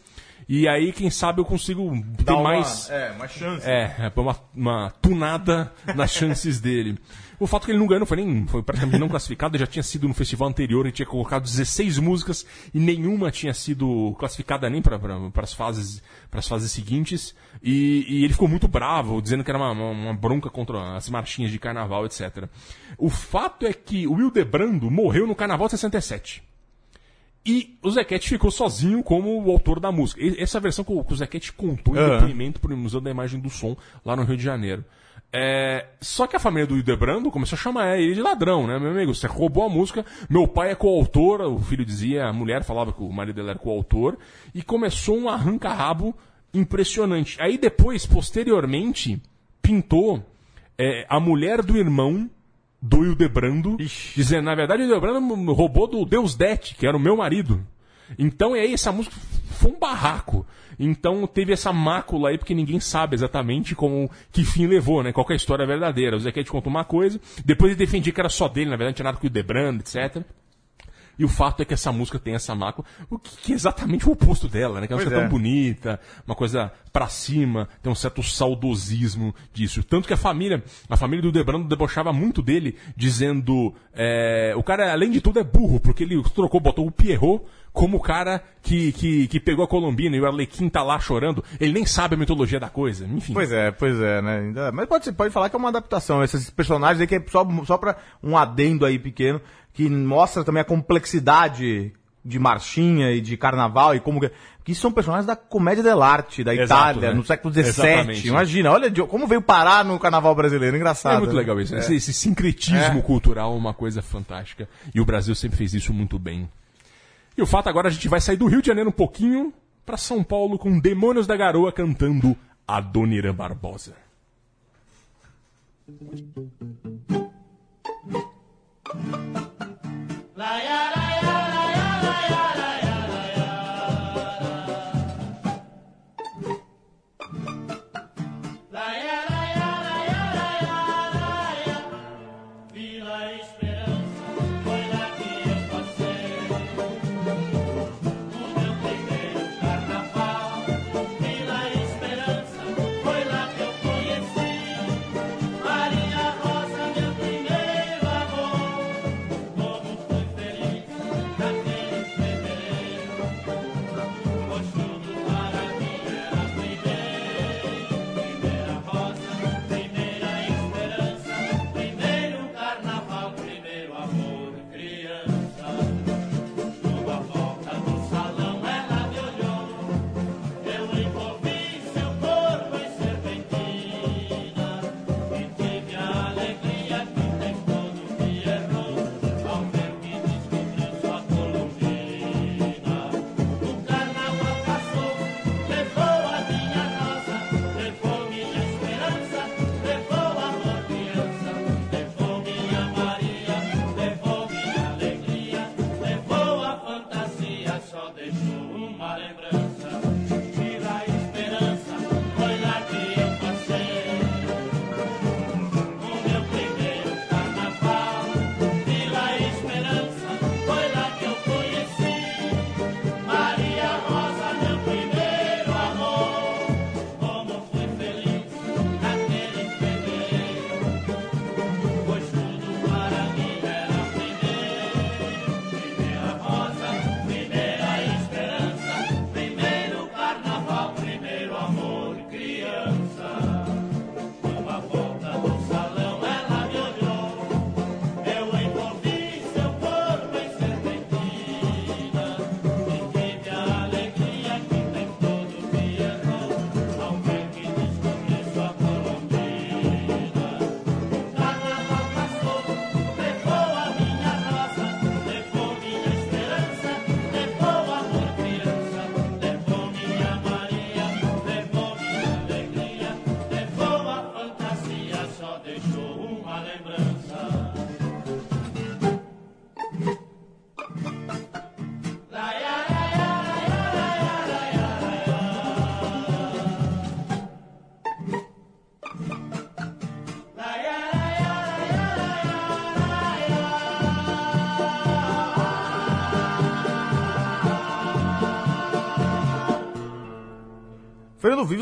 E aí, quem sabe, eu consigo ter uma- mais. É, uma chance. É, é uma, uma tunada nas chances dele. O fato que ele não ganhou foi nem. Foi praticamente não classificado, ele já tinha sido no festival anterior, ele tinha colocado 16 músicas e nenhuma tinha sido classificada nem para as fases, pras fases seguintes. E, e ele ficou muito bravo, dizendo que era uma, uma, bronca contra as marchinhas de carnaval, etc. O fato é que o Hildebrando morreu no carnaval de 67. E o Zequete ficou sozinho como o autor da música. E- Essa versão que o, que o Zequete contou em Aham. depoimento para o Museu da Imagem do Som, lá no Rio de Janeiro. É, só que a família do Hildebrando começou a chamar ele de ladrão, né? Meu amigo, você roubou a música, meu pai é coautor, o filho dizia, a mulher falava que o marido dela era coautor, e começou um arranca-rabo impressionante. Aí depois, posteriormente, pintou é, a mulher do irmão do Hildebrando, dizendo, na verdade, o Hildebrando roubou do Deus Det, que era o meu marido. Então, e aí essa música foi um barraco. Então teve essa mácula aí, porque ninguém sabe exatamente como que fim levou, né? Qual é a história verdadeira. O Zequete contou uma coisa, depois ele defendia que era só dele, na verdade não tinha nada com o Hildebrando, etc. E o fato é que essa música tem essa mácula, o que, que é exatamente o oposto dela, né? Que é uma Pois música é. tão bonita, uma coisa pra cima, tem um certo saudosismo disso. Tanto que a família, a família do Debrando debochava muito dele, dizendo, é, o cara, além de tudo, é burro, porque ele trocou, botou o Pierrot como o cara que, que, que pegou a Colombina e o Arlequim tá lá chorando, ele nem sabe a mitologia da coisa. Enfim. Pois é, pois é, né? Mas pode, pode falar que é uma adaptação. Esses personagens aí que é só, só pra um adendo aí pequeno, que mostra também a complexidade de marchinha e de carnaval e como que. São personagens da comédia dell'arte, da Exato, Itália, né? no século XVII. Imagina, olha como veio parar no carnaval brasileiro. Engraçado. É muito né? legal isso. Esse, esse sincretismo cultural é uma coisa fantástica. E o Brasil sempre fez isso muito bem. E o fato agora a gente vai sair do Rio de Janeiro um pouquinho pra São Paulo com Demônios da Garoa cantando Adoniran Barbosa. Vila deixou uma lembrança.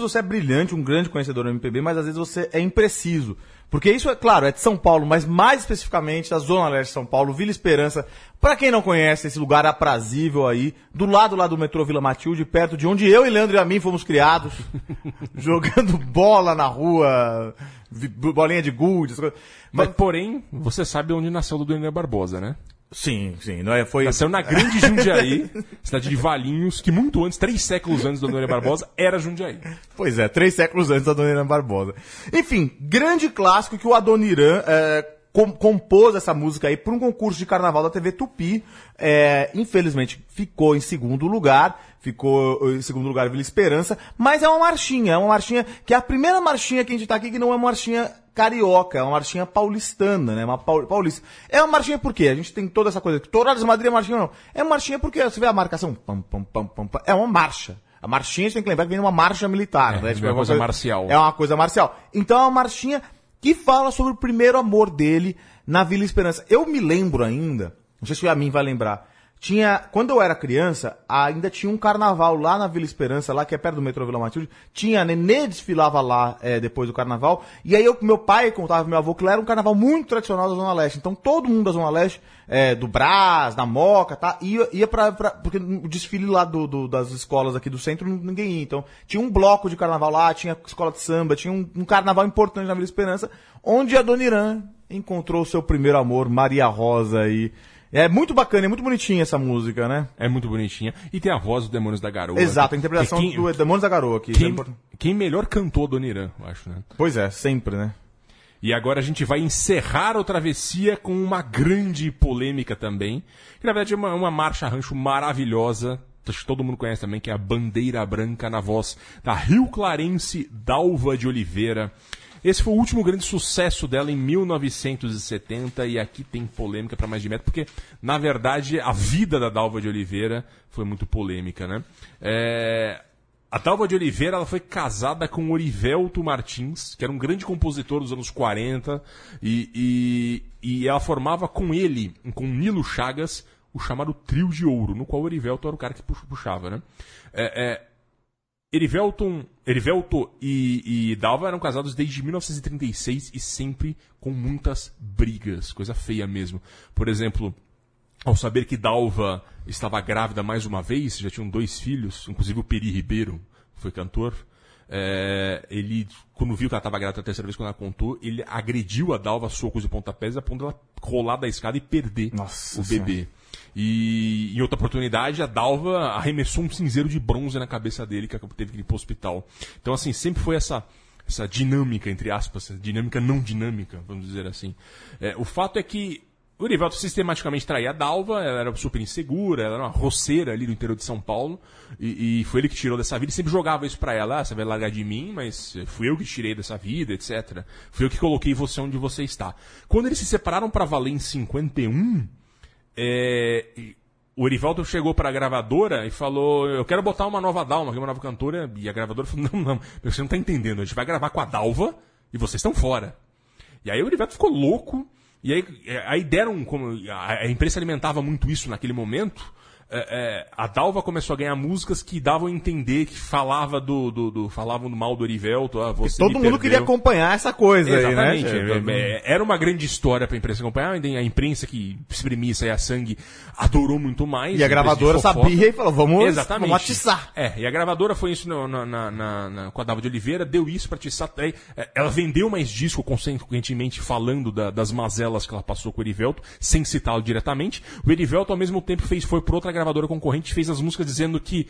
Você é brilhante, um grande conhecedor do MPB, mas às vezes você é impreciso. Porque isso é claro, é de São Paulo, mas mais especificamente da Zona Leste de São Paulo, Vila Esperança. Pra quem não conhece esse lugar aprazível aí, do lado lá do metrô Vila Matilde, perto de onde eu e Leandro e a mim fomos criados, jogando bola na rua, bolinha de gude, essas coisas. Mas, porém, você sabe onde nasceu o Adoniran Barbosa, né? Sim, sim, não é, foi Nasceu na grande Jundiaí, cidade de Valinhos, que muito antes, três séculos antes do Adoniran Barbosa, era Jundiaí. Pois é, três séculos antes da Adoniran Barbosa. Enfim, grande clássico que o Adoniran é, com- compôs essa música aí para um concurso de carnaval da TV Tupi. É, infelizmente ficou em segundo lugar, ficou em segundo lugar Vila Esperança, mas é uma marchinha, é uma marchinha que é a primeira marchinha que a gente tá aqui que não é uma marchinha carioca, é uma marchinha paulistana, né? Uma paul- paulista. É uma marchinha por quê? A gente tem toda essa coisa de Madrid é marchinha não? É marchinha porque você vê a marcação, pam, pam, pam, pam, pam, é uma marcha. A marchinha, você tem que lembrar que vem de uma marcha militar, É, né? é uma coisa marcial. É uma coisa marcial. Então é uma marchinha que fala sobre o primeiro amor dele na Vila Esperança. Eu me lembro ainda, não sei se a mim vai lembrar, Tinha, quando eu era criança, ainda tinha um carnaval lá na Vila Esperança, lá que é perto do metrô Vila Matilde. Tinha, a Nenê desfilava lá é, depois do carnaval. E aí eu, meu pai contava pro meu avô que lá era um carnaval muito tradicional da Zona Leste. Então todo mundo da Zona Leste, é, do Brás, da Moca, tá, ia, ia pra, pra- Porque o desfile lá do, do- das escolas aqui do centro ninguém ia. Então tinha um bloco de carnaval lá, tinha escola de samba, tinha um, um carnaval importante na Vila Esperança, onde a Dona Irã encontrou seu primeiro amor, Maria Rosa aí. É muito bacana, é muito bonitinha essa música, né? É muito bonitinha. E tem a voz do Demônios da Garoa. Exato, a interpretação Que quem, do Demônios da Garoa aqui. isso é Quem, quem melhor cantou Dona Irã, eu acho, né? Pois é, sempre, né? E agora a gente vai encerrar o Travessia com uma grande polêmica também. Que na verdade é uma, uma marcha rancho maravilhosa. Acho que todo mundo conhece também, que é a Bandeira Branca na voz da Rio Clarense Dalva de Oliveira. Esse foi o último grande sucesso dela em 1970 e aqui tem polêmica para mais de metro, porque na verdade a vida da Dalva de Oliveira foi muito polêmica, né? É, a Dalva de Oliveira ela foi casada com Orivelto Martins, que era um grande compositor dos anos 40, e, e, e ela formava com ele, com Nilo Chagas, o chamado Trio de Ouro, no qual Orivelto era o cara que pux- puxava, né? É, é, Erivelton, Erivelto e, e Dalva eram casados desde 1936 e sempre com muitas brigas, coisa feia mesmo. Por exemplo, ao saber que Dalva estava grávida mais uma vez, já tinham dois filhos, inclusive o Peri Ribeiro, que foi cantor, é, ele, quando viu que ela estava grávida a terceira vez, quando ela contou, ele agrediu a Dalva socos e pontapés, a ponto dela rolar da escada e perder Nossa o bebê. E em outra oportunidade, a Dalva arremessou um cinzeiro de bronze na cabeça dele, que teve que ir pro hospital. Então, assim, sempre foi essa, essa dinâmica, entre aspas, dinâmica não dinâmica, vamos dizer assim. É, o fato é que o Erivelto sistematicamente traía a Dalva, ela era super insegura, ela era uma roceira ali do interior de São Paulo, e, e foi ele que tirou dessa vida e sempre jogava isso pra ela, ah, você vai largar de mim, mas fui eu que tirei dessa vida, etc. Fui eu que coloquei você onde você está. Quando eles se separaram pra valer em 51, é, o Erivaldo chegou para a gravadora e falou: Eu quero botar uma nova Dalma, uma nova cantora. E a gravadora falou: Não, não, você não tá entendendo. A gente vai gravar com a Dalva e vocês estão fora. E aí o Erivaldo ficou louco. E aí, é, aí deram. Como, a, a imprensa alimentava muito isso naquele momento. É, é, a Dalva começou a ganhar músicas que davam a entender que falava do, do, do- falavam do mal do Erivelto. Ah, você Todo mundo perdeu. queria acompanhar essa coisa Exatamente. aí, né? É, é, Era uma grande história pra imprensa acompanhar. A imprensa que exprimia isso aí a sangue adorou muito mais. E a gravadora de fofoca. sabia e falou, vamos, Exatamente. vamos atiçar. É, e a gravadora foi isso na, na, na- na- com a Dava de Oliveira, deu isso pra atiçar. É, Ela vendeu mais disco, consequentemente, falando da- das mazelas que ela passou com o Erivelto, sem citá-lo diretamente. O Erivelto, ao mesmo tempo, fez, foi por outra gravadora concorrente, fez as músicas dizendo que.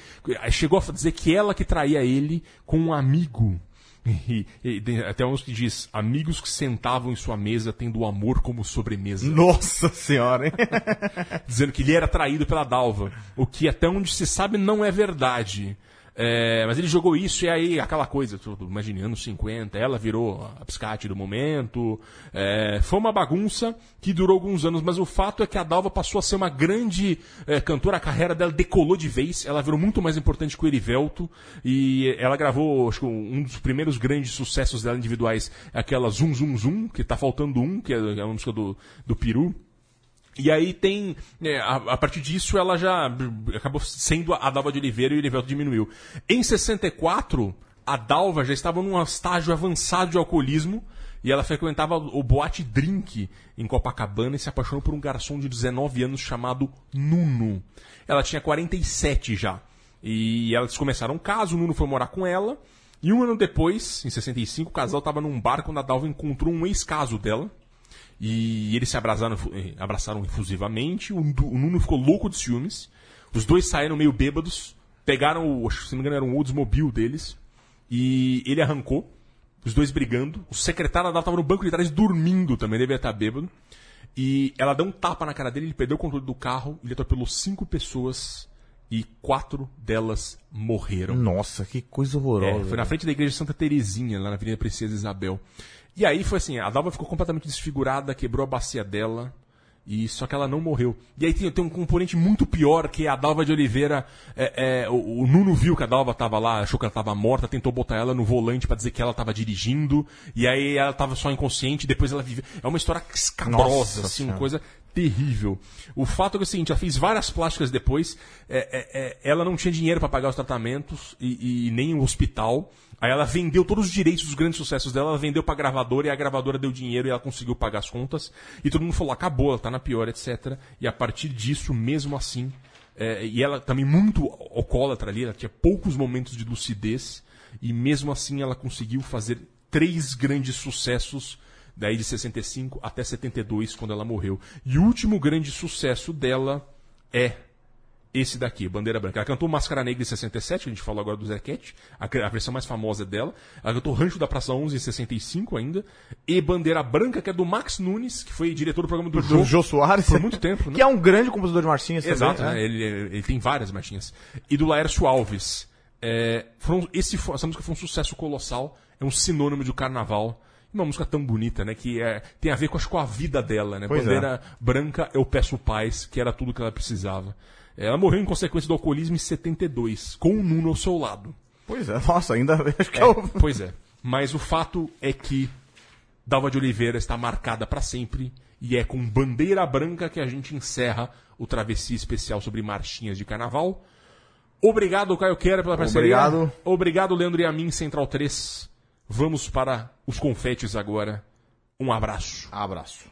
Chegou a dizer que ela que traía ele com um amigo. E, e tem até uns que diz, amigos que sentavam em sua mesa tendo o amor como sobremesa Nossa senhora, hein? dizendo que ele era traído pela Dalva. O que até onde se sabe não é verdade. É, mas ele jogou isso e aí aquela coisa, imagine, anos 50, ela virou a piscate do momento. É, foi uma bagunça que durou alguns anos, mas o fato é que a Dalva passou a ser uma grande é, cantora, a carreira dela decolou de vez, ela virou muito mais importante que o Erivelto e ela gravou, acho que um dos primeiros grandes sucessos dela individuais aquela Zum Zum Zum, que tá faltando um, que é é uma música do, do Peru. E aí tem. é, a, partir disso ela já acabou sendo a Dalva de Oliveira e o Erivelto diminuiu. Em 64, a Dalva já estava num estágio avançado de alcoolismo e ela frequentava o boate Drink em Copacabana e se apaixonou por um garçom de 19 anos chamado Nuno. Ela tinha 47 já. E elas começaram um caso, o Nuno foi morar com ela. E um ano depois, em 65, o casal estava num bar quando a Dalva encontrou um ex-caso dela. E eles se abraçaram, eh, abraçaram efusivamente. O, Du- o Nuno ficou louco de ciúmes. Os dois saíram meio bêbados. Pegaram, o, acho que, se não me engano, era um Oldsmobile deles. E ele arrancou. Os dois brigando. O secretário da estava no banco de trás dormindo também, devia estar bêbado. E ela deu um tapa na cara dele, ele perdeu o controle do carro, ele atropelou cinco pessoas e quatro delas morreram. Nossa, que coisa É, horrorosa. foi na frente da igreja Santa Terezinha, lá na Avenida Princesa Isabel. E aí foi assim, a Dalva ficou completamente desfigurada, quebrou a bacia dela, e só que ela não morreu. E aí tem, tem um componente muito pior, que é a Dalva de Oliveira, é, é, o, o Nuno viu que a Dalva tava lá, achou que ela tava morta, tentou botar ela no volante pra dizer que ela tava dirigindo, e aí ela tava só inconsciente, depois ela viveu. É uma história escabrosa, Nossa assim, uma coisa terrível. O fato é é o seguinte, ela fez várias plásticas depois, é, é, é, ela não tinha dinheiro para pagar os tratamentos e, e nem o hospital. Aí ela vendeu todos os direitos dos grandes sucessos dela, ela vendeu pra gravadora e a gravadora deu dinheiro e ela conseguiu pagar as contas. E todo mundo falou, acabou, ela tá na pior, etc. E a partir disso, mesmo assim, é, e ela também muito alcoólatra ali, ela tinha poucos momentos de lucidez, e mesmo assim ela conseguiu fazer três grandes sucessos, daí de 65 até 72, quando ela morreu. E o último grande sucesso dela é esse daqui, Bandeira Branca. Ela cantou Máscara Negra em 67, a gente falou agora do Zequete, a, a versão mais famosa dela. Ela cantou Rancho da Praça 11 em 65 ainda. E Bandeira Branca, que é do Max Nunes, que foi diretor do programa do, Do Jô Soares. Por muito tempo, né? Que é um grande compositor de marchinhas Exato, também. né? ele, ele tem várias marchinhas. E do Laércio Alves. É, foram- esse, essa música foi um sucesso colossal, é um sinônimo de carnaval. Uma música tão bonita, né? Que é, tem a ver com, acho, com a vida dela, né? Pois é. Bandeira branca, eu peço paz, que era tudo que ela precisava. Ela morreu em consequência do alcoolismo em 72, com o Nuno ao seu lado. Pois é, nossa, ainda acho que é, É, o... pois é. Mas o fato é que Dalva de Oliveira está marcada para sempre e é com bandeira branca que a gente encerra o travessia especial sobre marchinhas de carnaval. Obrigado, Caio Quera, pela parceria. Obrigado. Obrigado, Leandro e a mim, Central 3. Vamos para os confetes agora. Um abraço. Abraço.